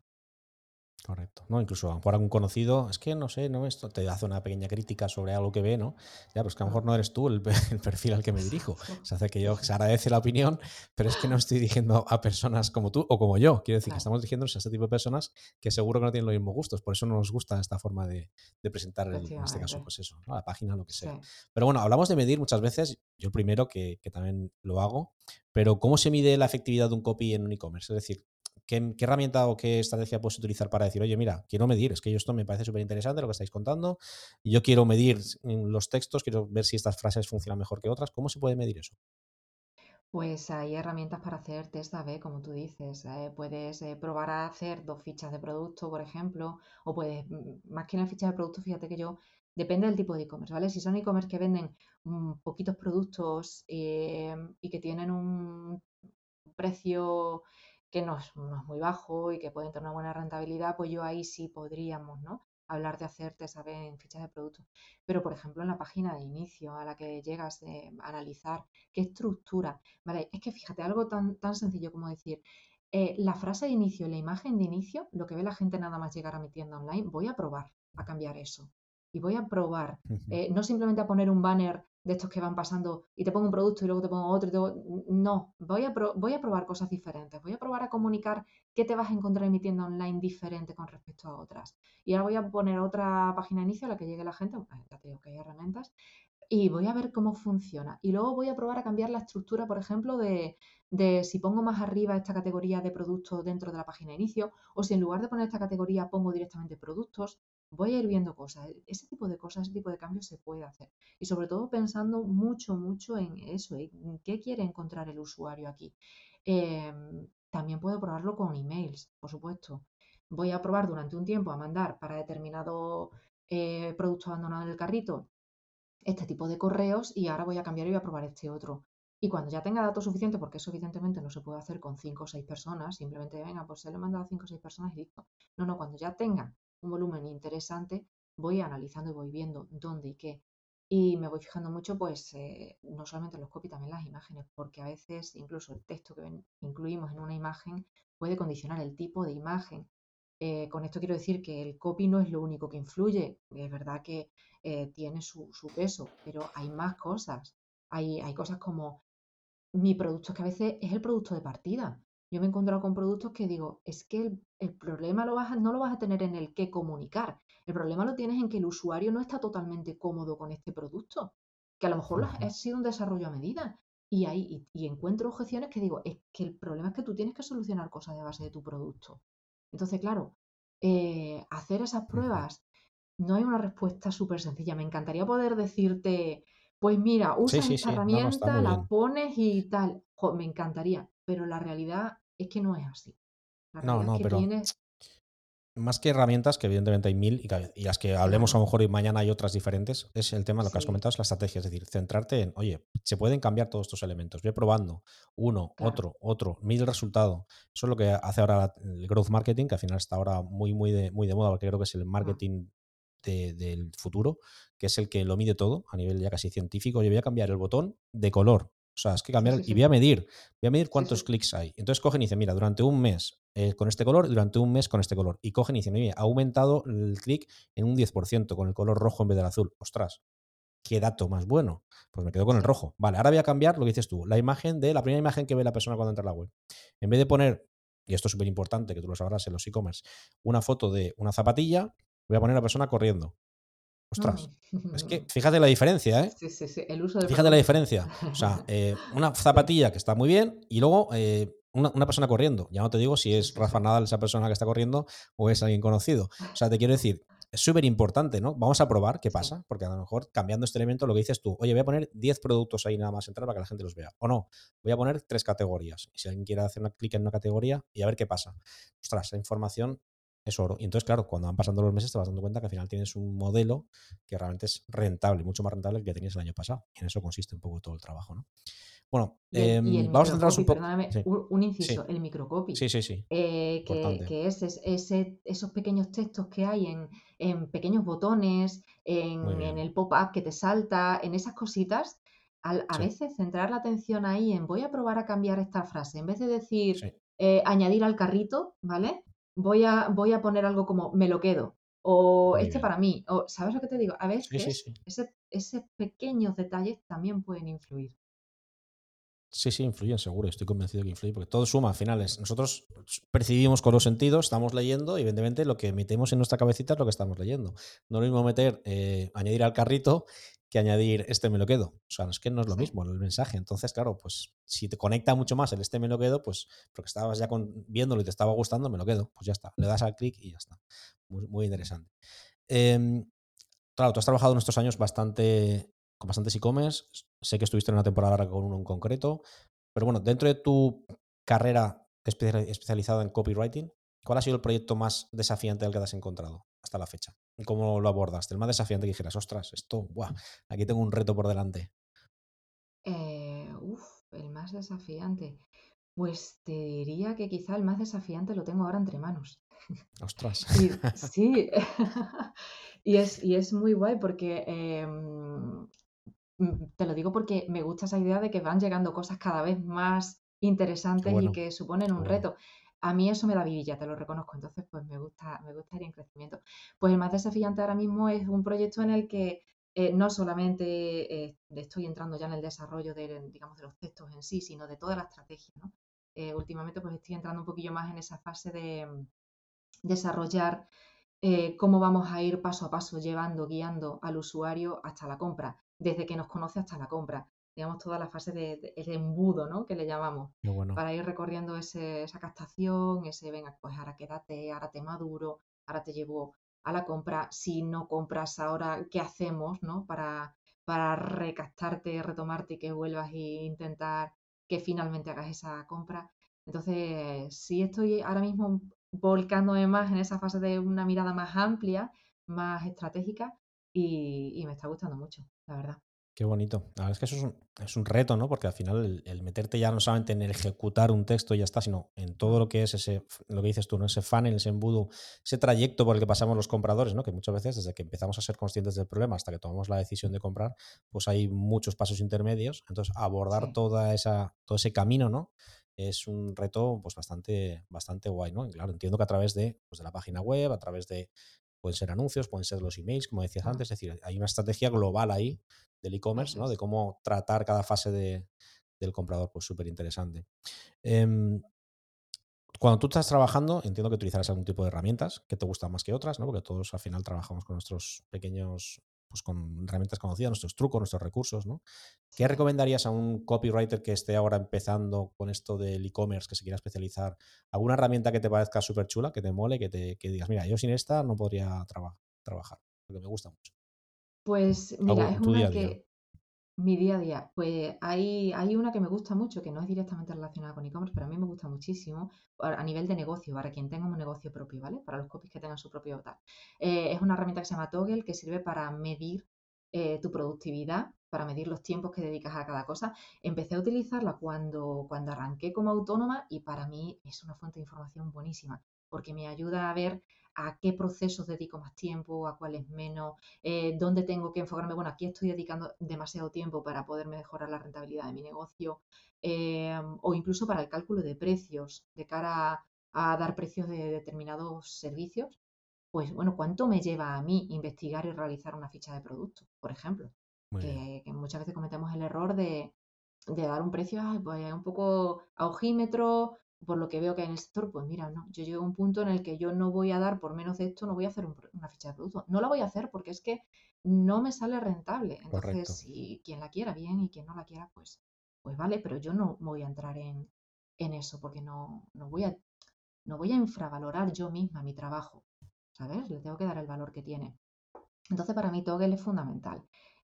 Correcto. ¿no? Incluso a lo mejor algún conocido, es que no sé, no esto te hace una pequeña crítica sobre algo que ve, ¿no? Ya, pues que a lo mejor no eres tú el, perfil al que me dirijo. Se hace que yo se agradece la opinión, pero es que no estoy dirigiendo a personas como tú o como yo. Quiero decir que estamos dirigiéndonos a este tipo de personas que seguro que no tienen los mismos gustos. Por eso no nos gusta esta forma de, presentar, en este caso, pues eso, la página, lo que sea. Pero bueno, hablamos de medir muchas veces, yo primero que, que también lo hago, pero ¿cómo se mide la efectividad de un copy en un e-commerce? Es decir, ¿Qué, herramienta o qué estrategia puedes utilizar para decir, oye, mira, quiero medir, es que esto me parece súper interesante lo que estáis contando, yo quiero medir los textos, quiero ver si estas frases funcionan mejor que otras? ¿Cómo se puede medir eso? Pues hay herramientas para hacer test A-B, como tú dices. Eh, puedes eh, probar a hacer dos fichas de producto, por ejemplo, o puedes, más que una ficha de producto, fíjate que yo, depende del tipo de e-commerce, ¿vale? Si son e-commerce que venden mm, poquitos productos eh, y que tienen un precio que no es, muy bajo y que pueden tener una buena rentabilidad, pues yo ahí sí podríamos, ¿no? Hablar de hacerte saber en fichas de producto. Pero, por ejemplo, en la página de inicio a la que llegas de analizar qué estructura, ¿vale? Es que fíjate, algo tan, tan sencillo como decir, eh, la frase de inicio y la imagen de inicio, lo que ve la gente nada más llegar a mi tienda online, voy a probar a cambiar eso. Y voy a probar, eh, no simplemente a poner un banner de estos que van pasando y te pongo un producto y luego te pongo otro. Y No, voy a, voy a probar cosas diferentes. Voy a probar a comunicar qué te vas a encontrar en mi tienda online diferente con respecto a otras. Y ahora voy a poner otra página inicio a la que llegue la gente. Ya que hay herramientas. Y voy a ver cómo funciona. Y luego voy a probar a cambiar la estructura, por ejemplo, de, de si pongo más arriba esta categoría de productos dentro de la página de inicio o si en lugar de poner esta categoría pongo directamente productos voy a ir viendo cosas. Ese tipo de cosas, ese tipo de cambios se puede hacer. Y sobre todo pensando mucho, mucho en eso, en qué quiere encontrar el usuario aquí. Em, también puedo probarlo con emails, por supuesto. Voy a probar durante un tiempo a mandar para determinado eh, producto abandonado en el carrito este tipo de correos y ahora voy a cambiar y voy a probar este otro. Y cuando ya tenga datos suficientes, porque eso evidentemente no se puede hacer con cinco o seis personas, simplemente venga, pues se le manda a cinco o seis personas y listo. No, no, cuando ya tenga un volumen interesante, voy analizando y voy viendo dónde y qué. Y me voy fijando mucho, pues, eh, no solamente los copy, también las imágenes, porque a veces incluso el texto que incluimos en una imagen puede condicionar el tipo de imagen. Eh, con esto quiero decir que el copy no es lo único que influye, es verdad que eh, tiene su, peso, pero hay más cosas. Hay, hay cosas como mi producto, que a veces es el producto de partida. Yo me he encontrado con productos que digo, es que el, problema lo vas no lo vas a tener en el qué comunicar. El problema lo tienes en que el usuario no está totalmente cómodo con este producto, que a lo mejor ha sido un desarrollo a medida. Y, ahí, y, encuentro objeciones que digo, es que el problema es que tú tienes que solucionar cosas de base de tu producto. Entonces, claro, eh, hacer esas pruebas no hay una respuesta súper sencilla. Me encantaría poder decirte, pues mira, usa esta herramienta, la pones y tal. me encantaría, pero la realidad es que no es así. no, no, pero más que herramientas, que evidentemente hay mil y, las que hablemos a lo mejor y mañana hay otras diferentes, es el tema, lo que has comentado, es la estrategia, es decir, centrarte en, oye, se pueden cambiar todos estos elementos, voy probando uno, otro, otro, mil resultado. Eso es lo que hace ahora el growth marketing, que al final está ahora muy, muy de, muy de moda, porque creo que es el marketing del futuro, que es el que lo mide todo a nivel ya casi científico. Yo voy a cambiar el botón de color o sea, es que cambiar y voy a medir, voy a medir cuántos clics hay. Entonces cogen y dicen, mira, durante un mes eh, con este color, durante un mes con este color. Y cogen y dicen, mira, ha aumentado el clic en un 10% con el color rojo en vez del azul. Ostras, qué dato más bueno. Pues me quedo con el rojo. Vale, ahora voy a cambiar lo que dices tú, la imagen de la primera imagen que ve la persona cuando entra a la web. En vez de poner, y esto es súper importante, que tú lo sabrás en los e-commerce, una foto de una zapatilla, voy a poner a la persona corriendo. Ostras, es que fíjate la diferencia, ¿eh? Sí, sí, sí. El uso fíjate la diferencia. O sea, eh, una zapatilla que está muy bien y luego eh, una, persona corriendo. Ya no te digo si es Rafa Nadal esa persona que está corriendo o es alguien conocido. O sea, te quiero decir, es súper importante, ¿no? Vamos a probar qué pasa, porque a lo mejor cambiando este elemento lo que dices tú, oye, voy a poner 10 productos ahí nada más entrar para que la gente los vea. O no, voy a poner tres categorías. Y si alguien quiere hacer una clic en una categoría y a ver qué pasa. Ostras, esa información es oro. Y entonces, claro, cuando van pasando los meses te vas dando cuenta que al final tienes un modelo que realmente es rentable, mucho más rentable que tenías el año pasado. Y en eso consiste un poco todo el trabajo, ¿no? Bueno, em, vamos a centrarnos un poco. Un, inciso, el microcopy. Sí, sí, sí. Eh, que, es, ese, esos pequeños textos que hay en, pequeños botones, en, el pop-up que te salta, en esas cositas. a veces centrar la atención ahí en voy a probar a cambiar esta frase, en vez de decir eh, añadir al carrito, ¿vale? Voy a, voy a poner algo como me lo quedo o este para mí, o ¿sabes lo que te digo? A veces Ese, esos pequeños detalles también pueden influir. Sí, sí, influyen, seguro. Estoy convencido que influye, porque todo suma a finales. Nosotros percibimos con los sentidos, estamos leyendo, y evidentemente lo que metemos en nuestra cabecita es lo que estamos leyendo. No es lo mismo meter, eh, añadir al carrito que añadir este me lo quedo. O sea, es que no es lo mismo el mensaje. Entonces, claro, pues si te conecta mucho más el este me lo quedo, pues porque estabas ya viéndolo y te estaba gustando, me lo quedo. Pues ya está. Le das al clic y ya está. Muy, interesante. Em, claro, tú has trabajado en estos años bastante con bastantes e-commerce. Sé que estuviste en una temporada con uno en concreto. Pero bueno, dentro de tu carrera especializada en copywriting, ¿cuál ha sido el proyecto más desafiante del que te has encontrado hasta la fecha? ¿Y cómo lo abordaste? El más desafiante que dijeras, ostras, esto, buah, aquí tengo un reto por delante. Eh, uf, el más desafiante. Pues te diría que quizá el más desafiante lo tengo ahora entre manos. Ostras. sí, y, es, y es muy guay porque em, Mm, te lo digo porque me gusta esa idea de que van llegando cosas cada vez más interesantes y que suponen un reto. A mí eso me da vidilla, te lo reconozco. Entonces, pues me gusta, me gusta ir en crecimiento. Pues el más desafiante ahora mismo es un proyecto en el que eh, no solamente eh, estoy entrando ya en el desarrollo de, digamos, de los textos en sí, sino de toda la estrategia. Eh, últimamente, pues estoy entrando un poquillo más en esa fase de mm, desarrollar cómo vamos a ir paso a paso llevando, guiando al usuario hasta la compra desde que nos conoce hasta la compra. Digamos, toda la fase de, embudo, ¿no? Que le llamamos. Para ir recorriendo esa captación, ese, venga, pues ahora quédate, ahora te maduro, ahora te llevo a la compra. Si no compras ahora, ¿qué hacemos, ¿no? Para, para recaptarte, retomarte y que vuelvas e intentar que finalmente hagas esa compra. Entonces, sí estoy ahora mismo volcándome más en esa fase de una mirada más amplia, más estratégica, y, me está gustando mucho, la verdad. Qué bonito. La verdad es que eso es un, reto, ¿no? Porque al final el, meterte ya no solamente en ejecutar un texto y ya está, sino en todo lo que es ese, lo que dices tú, ¿no? Ese funnel, ese embudo, ese trayecto por el que pasamos los compradores, ¿no? Que muchas veces desde que empezamos a ser conscientes del problema hasta que tomamos la decisión de comprar, pues hay muchos pasos intermedios. Entonces, abordar toda esa, todo ese camino, ¿no? Es un reto pues bastante, bastante guay, ¿no? claro, entiendo que a través de, pues, de la página web, a través de Pueden ser anuncios, pueden ser los emails, como decías antes. Es decir, hay una estrategia global ahí del e-commerce, ¿no? De cómo tratar cada fase del comprador, pues súper interesante. Em, cuando tú estás trabajando, entiendo que utilizarás algún tipo de herramientas que te gustan más que otras, ¿no? Porque todos al final trabajamos con nuestros pequeños pues con herramientas conocidas, nuestros trucos, nuestros recursos, ¿no? ¿Qué recomendarías a un copywriter que esté ahora empezando con esto del e-commerce, que se quiera especializar? ¿Alguna herramienta que te parezca súper chula, que te mole, que, te, que digas, mira, yo sin esta no podría trabajar, porque me gusta mucho? Pues mira, es una que, mi día a día, pues hay, hay una que me gusta mucho, que no es directamente relacionada con e-commerce, pero a mí me gusta muchísimo a nivel de negocio, para quien tenga un negocio propio, ¿vale? Para los copies que tengan su propio tal. Eh, es una herramienta que se llama Toggle, que sirve para medir eh, tu productividad, para medir los tiempos que dedicas a cada cosa. Empecé a utilizarla cuando, cuando arranqué como autónoma y para mí es una fuente de información buenísima, porque me ayuda a ver a qué procesos dedico más tiempo, a cuáles menos, eh, dónde tengo que enfocarme. Bueno, aquí estoy dedicando demasiado tiempo para poder mejorar la rentabilidad de mi negocio eh, o incluso para el cálculo de precios de cara a, dar precios de determinados servicios. Pues bueno, ¿cuánto me lleva a mí investigar y realizar una ficha de producto, por ejemplo? Que, muchas veces cometemos el error de, dar un precio pues, un poco a ojímetro, por lo que veo que hay en el sector, pues mira, no, yo llego a un punto en el que yo no voy a dar por menos de esto, no voy a hacer una ficha de producto. No la voy a hacer porque es que no me sale rentable. Entonces, si quien la quiera bien y quien no la quiera, pues, pues vale, pero yo no voy a entrar en, eso porque no, no, voy a, no voy a infravalorar yo misma mi trabajo, ¿sabes? Le tengo que dar el valor que tiene. Entonces, para mí Toggle es fundamental.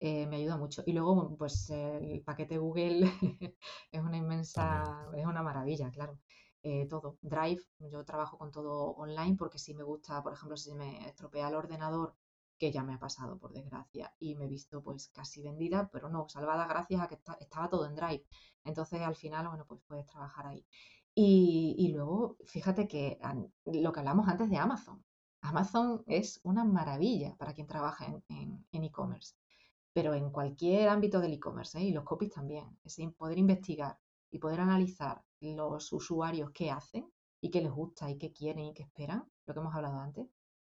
Eh, me ayuda mucho. Y luego, pues el paquete Google es una inmensa, es una maravilla, claro. Eh, todo. Drive, yo trabajo con todo online porque si me gusta, por ejemplo, si me estropea el ordenador, que ya me ha pasado por desgracia y me he visto pues casi vendida, pero no, salvada gracias a que estaba todo en Drive. Entonces al final, bueno, pues puedes trabajar ahí. Y, luego, fíjate que lo que hablamos antes de Amazon. Amazon es una maravilla para quien trabaja en e-commerce, pero en cualquier ámbito del e-commerce, ¿eh? y los copies también, es poder investigar y poder analizar los usuarios que hacen, y qué les gusta y qué quieren y qué esperan, lo que hemos hablado antes,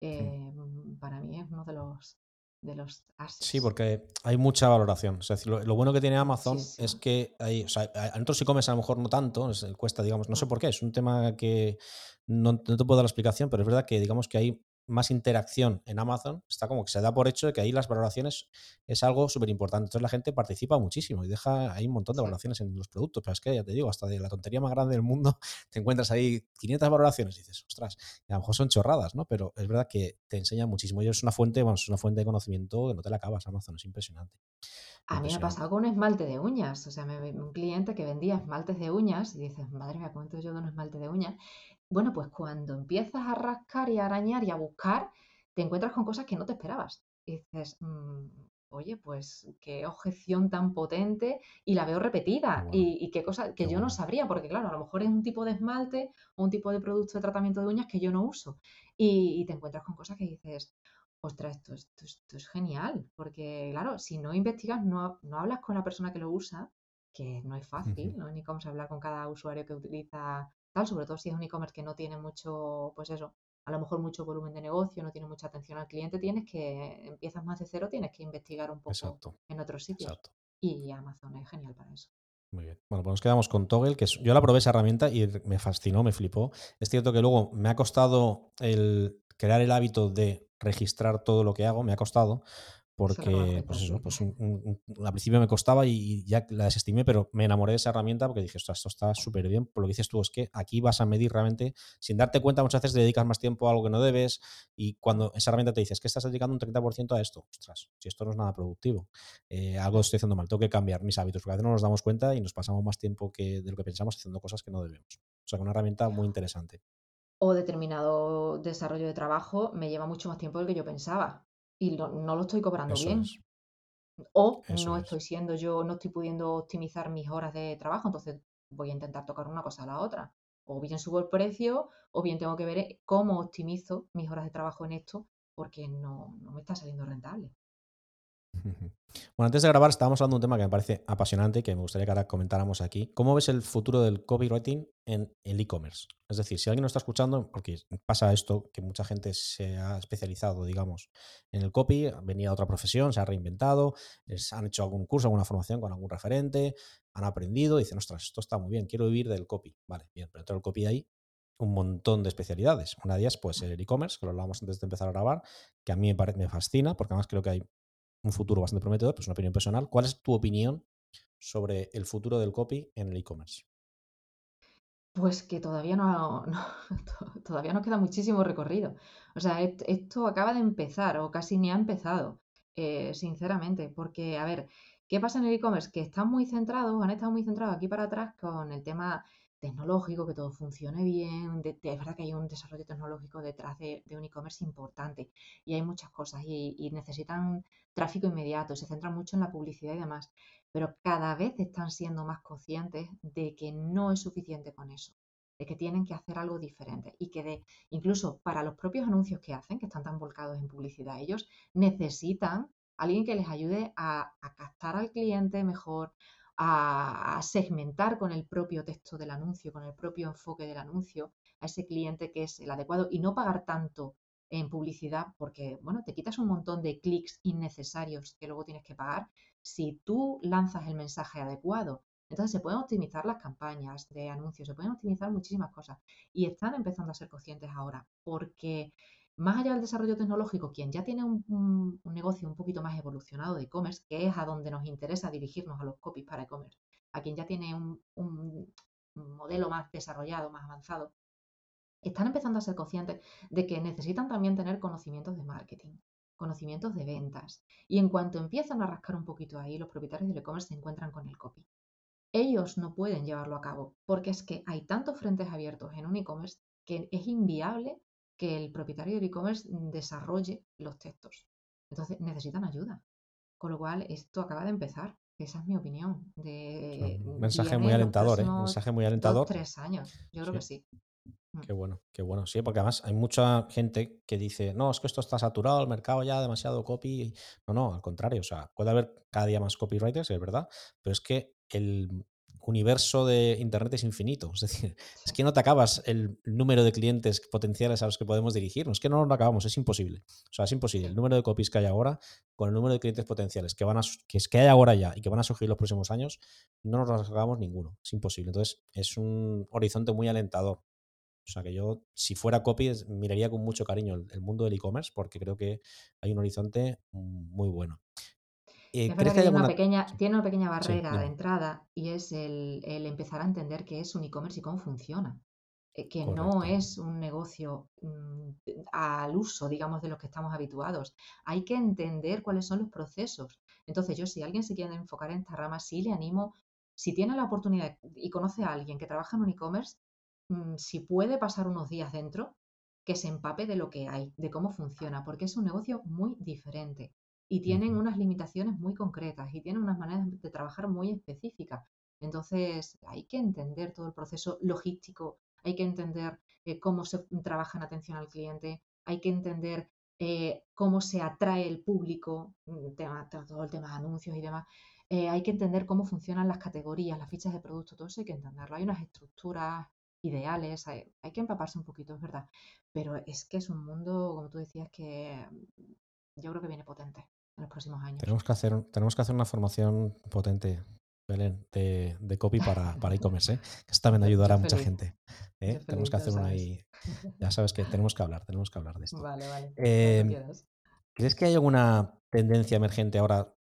eh, para mí es uno de los, de los Sí, porque hay mucha valoración. lo, bueno que tiene Amazon es que hay, o sea, en otros e-commerce a lo mejor no tanto, cuesta, digamos, no sé por qué, es un tema que no, no, te puedo dar la explicación, pero es verdad que digamos que hay más interacción en Amazon, está como que se da por hecho de que ahí las valoraciones es algo súper importante. Entonces la gente participa muchísimo y deja ahí un montón de valoraciones en los productos. Pero es que ya te digo, hasta de la tontería más grande del mundo, te encuentras ahí 500 valoraciones y dices, ostras, a lo mejor son chorradas, ¿no? Pero es verdad que te enseña muchísimo. Y es una fuente, bueno, es una fuente de conocimiento que no te la acabas, Amazon, es impresionante. A mí me ha pasado con un esmalte de uñas. O sea, me, un cliente que vendía esmaltes de uñas y dices, madre mía, ¿cuánto yo de un esmalte de uñas? Bueno, pues cuando empiezas a rascar y a arañar y a buscar, te encuentras con cosas que no te esperabas. Y dices, mm, oye, pues qué objeción tan potente y la veo repetida y, qué cosa que yo no sabría, porque claro, a lo mejor es un tipo de esmalte o un tipo de producto de tratamiento de uñas que yo no uso. Y, te encuentras con cosas que dices, ostras, esto, esto, es genial, porque claro, si no investigas, no, no, hablas con la persona que lo usa, que no es fácil, ¿no? Ni cómo se habla con cada usuario que utiliza tal, sobre todo si es un e-commerce que no tiene mucho, pues eso, a lo mejor mucho volumen de negocio, no tiene mucha atención al cliente, tienes que, empiezas más de cero, tienes que investigar un poco en otros sitios. Y Amazon es genial para eso. Muy bien. Bueno, pues nos quedamos con Toggle, que yo la probé esa herramienta y me fascinó, me flipó. Es cierto que luego me ha costado el crear el hábito de registrar todo lo que hago, me ha costado, porque pues eso, pues al principio me costaba y ya la desestimé, pero me enamoré de esa herramienta porque dije, esto está súper bien. Por lo que dices tú, es que aquí vas a medir realmente, sin darte cuenta, muchas veces dedicas más tiempo a algo que no debes y cuando esa herramienta te dice, es que estás dedicando un 30% a esto, ostras, si esto no es nada productivo, eh, algo estoy haciendo mal, tengo que cambiar mis hábitos, porque a veces no nos damos cuenta y nos pasamos más tiempo que de lo que pensamos haciendo cosas que no debemos. O sea, que una herramienta muy interesante. O determinado desarrollo de trabajo me lleva mucho más tiempo del que yo pensaba y no, lo estoy cobrando bien. O no estoy siendo yo, no estoy pudiendo optimizar mis horas de trabajo, entonces voy a intentar tocar una cosa a la otra. O bien subo el precio, o bien tengo que ver eh, cómo optimizo mis horas de trabajo en esto, porque no, no me está saliendo rentable. Bueno, antes de grabar estábamos hablando de un tema que me parece apasionante y que me gustaría que ahora comentáramos aquí. ¿Cómo ves el futuro del copywriting en el e-commerce? Es decir, si alguien nos está escuchando, porque pasa esto, que mucha gente se ha especializado, digamos, en el copy, venía a otra profesión, se ha reinventado, han hecho algún curso, alguna formación con algún referente, han aprendido y dicen, ostras, esto está muy bien, quiero vivir del copy. Vale, bien, pero dentro del copy hay un montón de especialidades. Una de ellas, pues, el e-commerce, que lo hablábamos antes de empezar a grabar, que a mí me, me fascina, porque además creo que hay un futuro bastante prometedor, pues una opinión personal. ¿Cuál es tu opinión sobre el futuro del copy en el e-commerce? Pues que todavía no, todavía nos queda muchísimo recorrido. O sea, esto acaba de empezar o casi ni ha empezado, eh, sinceramente, porque, a ver, ¿qué pasa en el e-commerce? Que están muy centrados, han estado muy centrados aquí para atrás con el tema tecnológico, que todo funcione bien. Es verdad que hay un desarrollo tecnológico detrás de, un e-commerce importante y hay muchas cosas y, necesitan tráfico inmediato, se centran mucho en la publicidad y demás, pero cada vez están siendo más conscientes de que no es suficiente con eso, de que tienen que hacer algo diferente y que incluso para los propios anuncios que hacen, que están tan volcados en publicidad, ellos necesitan alguien que les ayude a captar al cliente mejor, a, segmentar con el propio texto del anuncio, con el propio enfoque del anuncio, a ese cliente que es el adecuado y no pagar tanto en publicidad porque, bueno, te quitas un montón de clics innecesarios que luego tienes que pagar si tú lanzas el mensaje adecuado. Entonces se pueden optimizar las campañas de anuncios, se pueden optimizar muchísimas cosas y están empezando a ser conscientes ahora porque más allá del desarrollo tecnológico, quien ya tiene un, negocio un poquito más evolucionado de e-commerce, que es a donde nos interesa dirigirnos a los copies para e-commerce, a quien ya tiene un, modelo más desarrollado, más avanzado, están empezando a ser conscientes de que necesitan también tener conocimientos de marketing, conocimientos de ventas. Y en cuanto empiezan a rascar un poquito ahí, los propietarios del e-commerce se encuentran con el copy. Ellos no pueden llevarlo a cabo porque es que hay tantos frentes abiertos en un e-commerce que es inviable que el propietario de e-commerce desarrolle los textos. Entonces necesitan ayuda. Con lo cual, esto acaba de empezar. Esa es mi opinión. De, un mensaje muy alentador, ¿eh? Mensaje muy alentador. tres años, yo creo que sí. Mm. Qué bueno, qué bueno. Sí, porque además hay mucha gente que dice, no, es que esto está saturado, el mercado ya, demasiado copy. No, no, al contrario. O sea, puede haber cada día más copywriters, es verdad, pero es que el, universo de Internet es infinito. Es decir, es que no te acabas el número de clientes potenciales a los que podemos dirigirnos. Es que no lo acabamos, es imposible. O sea, es imposible. El número de copies que hay ahora con el número de clientes potenciales que, van a, que, es, que hay ahora ya y que van a surgir los próximos años, no nos acabamos ninguno. Es imposible. Entonces, es un horizonte muy alentador. O sea que yo, si fuera copy, miraría con mucho cariño el, mundo del e-commerce porque creo que hay un horizonte muy bueno. Eh, que, tiene, una pequeña, tiene una pequeña barrera de entrada y es el, empezar a entender qué es un e-commerce y cómo funciona. Eh, que no es un negocio mm, al uso, digamos, de los que estamos habituados. Hay que entender cuáles son los procesos. Entonces, yo si alguien se quiere enfocar en esta rama, sí le animo, si tiene la oportunidad y conoce a alguien que trabaja en un e-commerce, Mm, si puede pasar unos días dentro, que se empape de lo que hay, de cómo funciona, porque es un negocio muy diferente y tienen unas limitaciones muy concretas y tienen unas maneras de trabajar muy específicas. Entonces, hay que entender todo el proceso logístico, hay que entender eh, cómo se trabaja en atención al cliente, hay que entender eh, cómo se atrae el público, mm, todo el tema de anuncios y demás. Eh, hay que entender cómo funcionan las categorías, las fichas de producto, todo eso hay que entenderlo. Hay unas estructuras ideales, hay, que empaparse un poquito, es verdad, pero es que es un mundo, como tú decías, que mm, yo creo que viene potente en los próximos años. Tenemos que hacer, tenemos que hacer una formación potente, Belén, de, copy para, para e-commerce, ¿eh? que esto también ayudará a mucha gente. ¿eh? tenemos que hacer una ahí. Ya sabes que tenemos que hablar, tenemos que hablar de esto. Vale, vale. Em, ¿Crees que hay alguna tendencia emergente ahora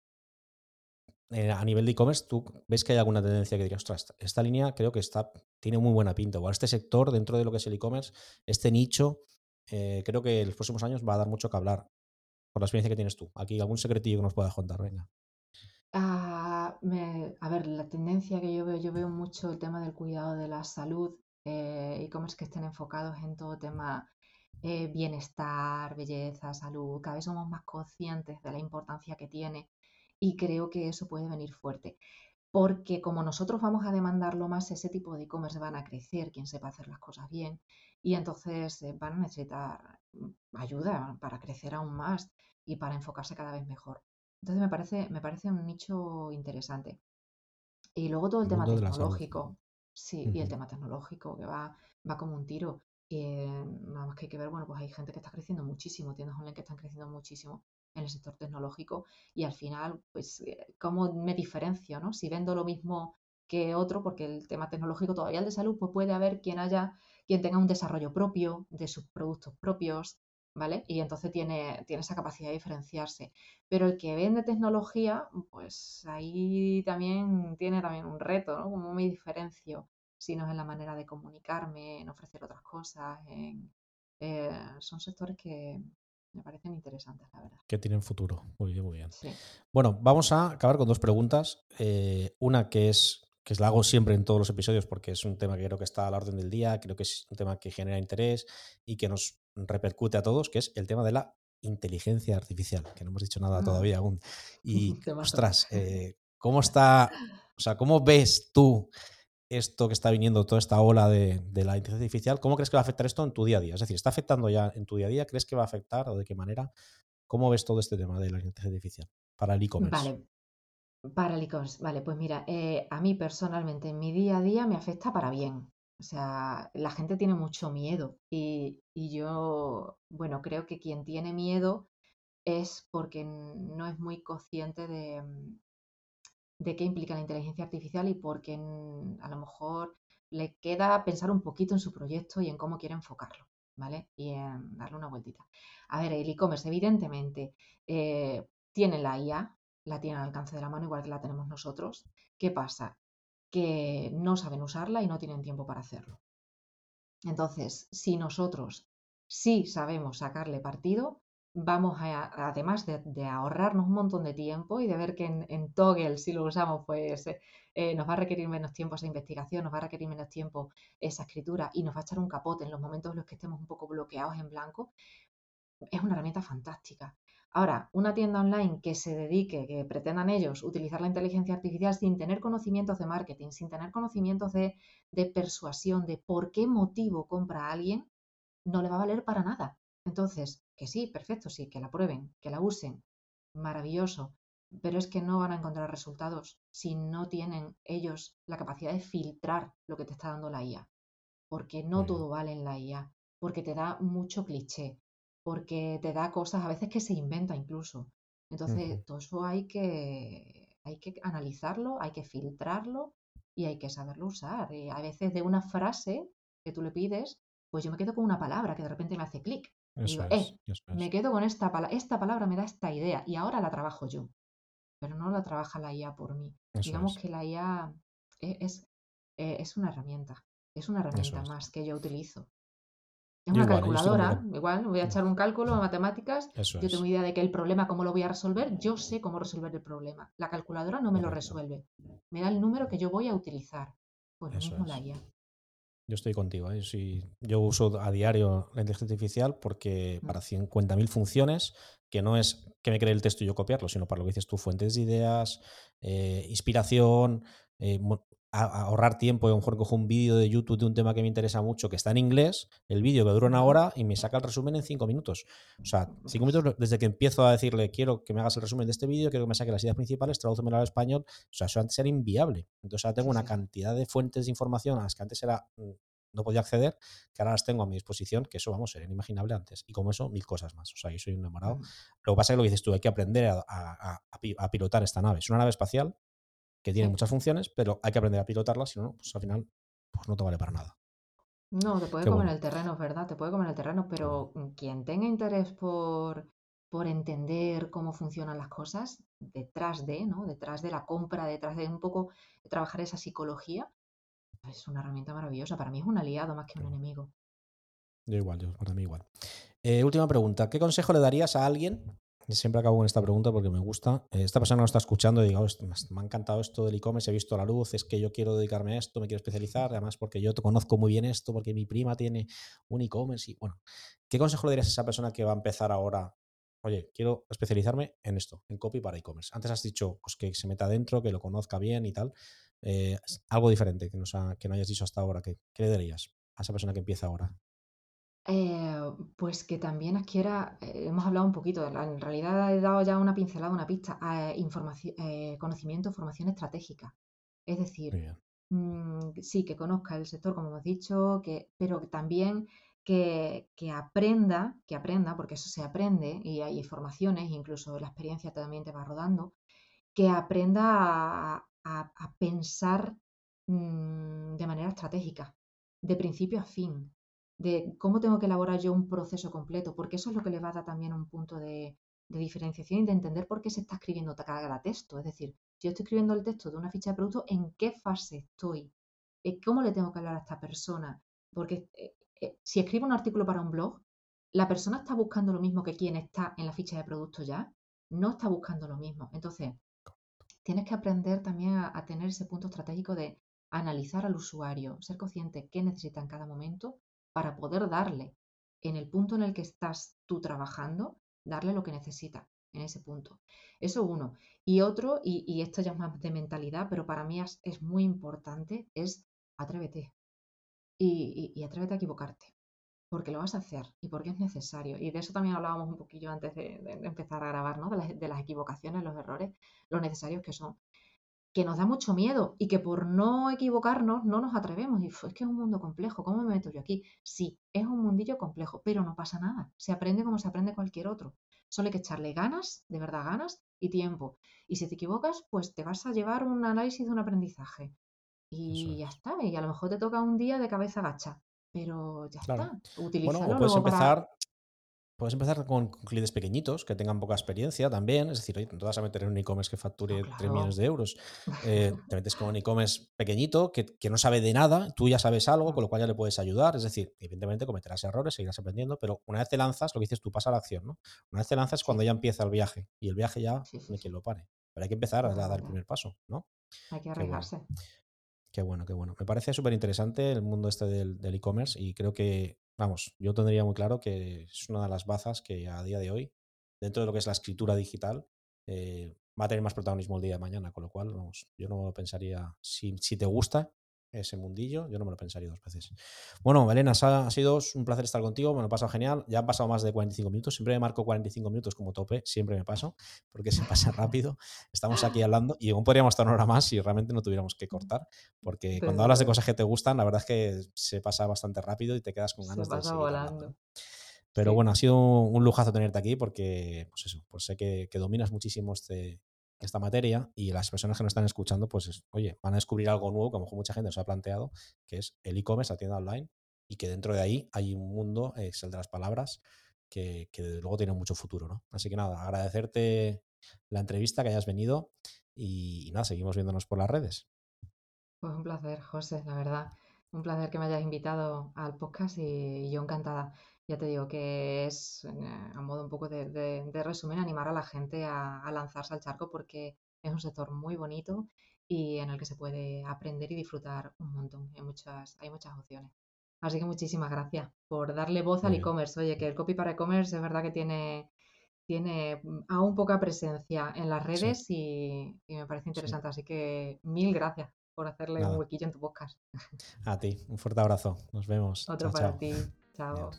eh, a nivel de e-commerce, ¿tú ves que hay alguna tendencia que digas, ostras, esta línea creo que está, tiene muy buena pinta, o este sector dentro de lo que es el e-commerce, este nicho, eh, creo que en los próximos años va a dar mucho que hablar, por la experiencia que tienes tú. Aquí, algún secretillo que nos puedas contar, venga. Ah, a ver, la tendencia que yo veo, yo veo mucho el tema del cuidado de la salud, eh, e-commerce que estén enfocados en todo tema bienestar, belleza, salud, cada vez somos más conscientes de la importancia que tiene y creo que eso puede venir fuerte. Porque como nosotros vamos a demandarlo más, ese tipo de e-commerce van a crecer, quien sepa hacer las cosas bien, y entonces eh, van a necesitar mm, ayuda para crecer aún más y para enfocarse cada vez mejor. Entonces me parece, me parece un nicho interesante. Y luego todo el, tema tecnológico. Sí, y el tema tecnológico que va, va como un tiro. Y nada más que hay que ver, bueno, pues hay gente que está creciendo muchísimo, tiendas online que están creciendo muchísimo en el sector tecnológico y al final, pues, eh, ¿cómo me diferencio, no? Si vendo lo mismo que otro, porque el tema tecnológico todavía el de salud, pues puede haber quien haya, quien tenga un desarrollo propio de sus productos propios, ¿vale? Y entonces tiene, tiene esa capacidad de diferenciarse. Pero el que vende tecnología, pues ahí también tiene también un reto, ¿no? ¿Cómo me diferencio? Si no es en la manera de comunicarme, en ofrecer otras cosas, en, eh, son sectores que, me parecen interesantes, la verdad. Que tienen futuro. Muy bien, muy bien. Bueno, vamos a acabar con dos preguntas. Eh, una que es que la hago siempre en todos los episodios porque es un tema que creo que está a la orden del día, creo que es un tema que genera interés y que nos repercute a todos, que es el tema de la inteligencia artificial, que no hemos dicho nada ah. todavía aún. Y, ostras, eh, ¿cómo está, o sea, cómo ves tú esto que está viniendo, toda esta ola de, la inteligencia artificial, ¿cómo crees que va a afectar esto en tu día a día? Es decir, ¿está afectando ya en tu día a día? ¿Crees que va a afectar o de qué manera? ¿Cómo ves todo este tema de la inteligencia artificial para el e-commerce? Vale, para el e-commerce. Vale, pues mira, eh, a mí personalmente en mi día a día me afecta para bien. O sea, la gente tiene mucho miedo y, y yo, bueno, creo que quien tiene miedo es porque no es muy consciente de, de qué implica la inteligencia artificial y porque a lo mejor le queda pensar un poquito en su proyecto y en cómo quiere enfocarlo, ¿vale? Y en darle una vueltita. A ver, el e-commerce evidentemente eh, tiene la IA, la tiene al alcance de la mano igual que la tenemos nosotros. ¿Qué pasa? Que no saben usarla y no tienen tiempo para hacerlo. Entonces, si nosotros sí sabemos sacarle partido, vamos a, además de, ahorrarnos un montón de tiempo y de ver que en, Toggle, si lo usamos, pues eh, eh, nos va a requerir menos tiempo esa investigación, nos va a requerir menos tiempo esa escritura y nos va a echar un capote en los momentos en los que estemos un poco bloqueados en blanco, es una herramienta fantástica. Ahora, una tienda online que se dedique, que pretendan ellos utilizar la inteligencia artificial sin tener conocimientos de marketing, sin tener conocimientos de, de persuasión, de por qué motivo compra a alguien, no le va a valer para nada. Entonces, que sí, perfecto, sí, que la prueben, que la usen, maravilloso, pero es que no van a encontrar resultados si no tienen ellos la capacidad de filtrar lo que te está dando la IA. Porque no todo vale en la IA, porque te da mucho cliché, porque te da cosas a veces que se inventa incluso. Entonces, todo eso hay que, hay que analizarlo, hay que filtrarlo y hay que saberlo usar. Y a veces de una frase que tú le pides, pues yo me quedo con una palabra que de repente me hace clic. Digo, eh, me quedo con esta palabra, esta palabra me da esta idea y ahora la trabajo yo, pero no la trabaja la IA por mí. Digamos que la IA e, es, e, es, una herramienta, es una herramienta más que yo utilizo. Es una calculadora, igual, voy a echar un cálculo, matemáticas, yo tengo idea de que el problema, cómo lo voy a resolver, yo sé cómo resolver el problema. La calculadora no me lo resuelve, me da el número que yo voy a utilizar. Pues lo mismo la IA. Yo estoy contigo. ¿eh? yo uso a diario la inteligencia artificial porque para 50.000 funciones, que no es que me cree el texto y yo copiarlo, sino para lo que dices tú, fuentes de ideas, eh, inspiración, eh, ahorrar tiempo. A lo mejor cojo un vídeo de YouTube de un tema que me interesa mucho, que está en inglés, el vídeo que dura una hora y me saca el resumen en cinco minutos. O sea, cinco minutos desde que empiezo a decirle, quiero que me hagas el resumen de este vídeo, quiero que me saque las ideas principales, tradúcemelo al español. O sea, eso antes era inviable. Entonces ahora tengo una cantidad de fuentes de información a las que antes era mm, no podía acceder, que ahora las tengo a mi disposición, que eso, vamos, era inimaginable antes. Y como eso, mil cosas más. O sea, yo soy un enamorado. Lo que pasa es que lo que dices tú, hay que aprender a, a pilotar esta nave. Es una nave espacial que tiene muchas funciones, pero hay que aprender a pilotarla, si no, pues al final pues no te vale para nada. No, te puede comer el terreno, es verdad, te puede comer el terreno, pero quien tenga interés por, por entender cómo funcionan las cosas, detrás de, ¿no? Detrás de la compra, detrás de un poco trabajar esa psicología, es una herramienta maravillosa. Para mí es un aliado más que un enemigo. Yo igual, yo para mí igual. Eh, última pregunta. ¿Qué consejo le darías a alguien Siempre acabo con esta pregunta porque me gusta. Eh, esta persona no está escuchando y digo, me ha encantado esto del e-commerce, he visto la luz, es que yo quiero dedicarme a esto, me quiero especializar, además porque yo conozco muy bien esto, porque mi prima tiene un e-commerce y bueno, ¿qué consejo le darías a esa persona que va a empezar ahora? Oye, quiero especializarme en esto, en copy para e-commerce. Antes has dicho pues, que se meta adentro, que lo conozca bien y tal. Eh, algo diferente que, que no hayas dicho hasta ahora. ¿Qué, ¿Qué le darías a esa persona que empieza ahora? Eh, pues que también adquiera, eh, hemos hablado un poquito, en realidad he dado ya una pincelada, una pista, eh, información, conocimiento, formación estratégica. Es decir, mm, sí, que conozca el sector, como hemos dicho, que, pero también que, aprenda, que aprenda, porque eso se aprende y hay formaciones, incluso la experiencia también te va rodando, que aprenda a, pensar mm, de manera estratégica, de principio a fin de cómo tengo que elaborar yo un proceso completo, porque eso es lo que le va a dar también un punto de, diferenciación y de entender por qué se está escribiendo cada texto. Es decir, si yo estoy escribiendo el texto de una ficha de producto, ¿en qué fase estoy? Eh, ¿Cómo le tengo que hablar a esta persona? Porque eh, eh, si escribo un artículo para un blog, ¿la persona está buscando lo mismo que quien está en la ficha de producto ya? No está buscando lo mismo. Entonces, tienes que aprender también a, a tener ese punto estratégico de analizar al usuario, ser consciente qué necesita en cada momento para poder darle en el punto en el que estás tú trabajando, darle lo que necesita en ese punto. Eso uno. Y otro, y, esto ya es más de mentalidad, pero para mí es, muy importante, es atrévete. Y, atrévete a equivocarte, porque lo vas a hacer y porque es necesario. Y de eso también hablábamos un poquillo antes de, empezar a grabar, ¿no? De las, de las, equivocaciones, los errores, lo necesarios que son que nos da mucho miedo y que por no equivocarnos no nos atrevemos. Y es que es un mundo complejo, ¿cómo me meto yo aquí? Sí, es un mundillo complejo, pero no pasa nada. Se aprende como se aprende cualquier otro. Solo hay que echarle ganas, de verdad ganas y tiempo. Y si te equivocas, pues te vas a llevar un análisis de un aprendizaje. Y ya está. Y a lo mejor te toca un día de cabeza gacha. Pero ya está. Utilízalo bueno, puedes empezar, Puedes empezar con, clientes pequeñitos que tengan poca experiencia también. Es decir, oye, no te vas a meter en un e-commerce que facture 3 millones de euros. Eh, te metes con un e-commerce pequeñito que, no sabe de nada, tú ya sabes algo, con lo cual ya le puedes ayudar. Es decir, evidentemente cometerás errores, seguirás aprendiendo, pero una vez te lanzas, lo que dices tú, pasa a la acción. ¿no? Una vez te lanzas es cuando ya empieza el viaje y el viaje ya no hay quien lo pare. Pero hay que empezar a, dar el primer paso, ¿no? Hay que arriesgarse. Qué bueno, qué bueno. Me parece súper interesante el mundo este del e-commerce y creo que, vamos, yo tendría muy claro que es una de las bazas que a día de hoy, dentro de lo que es la escritura digital, eh, va a tener más protagonismo el día de mañana, con lo cual, vamos, yo no pensaría, si, si te gusta, ese mundillo, yo no me lo pensaría dos veces. Bueno, Elena, ha, sido un placer estar contigo, me lo he pasado genial. Ya han pasado más de 45 minutos, siempre me marco 45 minutos como tope, siempre me paso, porque se pasa rápido. Estamos aquí hablando y aún podríamos estar una hora más si realmente no tuviéramos que cortar, porque cuando hablas de cosas que te gustan, la verdad es que se pasa bastante rápido y te quedas con ganas de seguir volando. Pero bueno, ha sido un lujazo tenerte aquí porque, pues eso, pues sé que, que dominas muchísimo este, esta materia y las personas que nos están escuchando, pues, oye, van a descubrir algo nuevo que a lo mejor mucha gente se ha planteado, que es el e-commerce, la tienda online, y que dentro de ahí hay un mundo, es el de las palabras, que, que luego tiene mucho futuro, ¿no? Así que nada, agradecerte la entrevista, que hayas venido y, nada, seguimos viéndonos por las redes. Pues un placer, José, la verdad. Un placer que me hayas invitado al podcast y yo encantada ya te digo que es, eh, a modo un poco de, resumen, animar a la gente a, lanzarse al charco porque es un sector muy bonito y en el que se puede aprender y disfrutar un montón. Hay muchas, hay muchas opciones. Así que muchísimas gracias por darle voz al e-commerce. Oye, que el copy para e-commerce es verdad que tiene, tiene aún poca presencia en las redes y, me parece interesante. Así que mil gracias por hacerle un huequillo en tu podcast. A ti, un fuerte abrazo. Nos vemos. Otro para ti. Chao.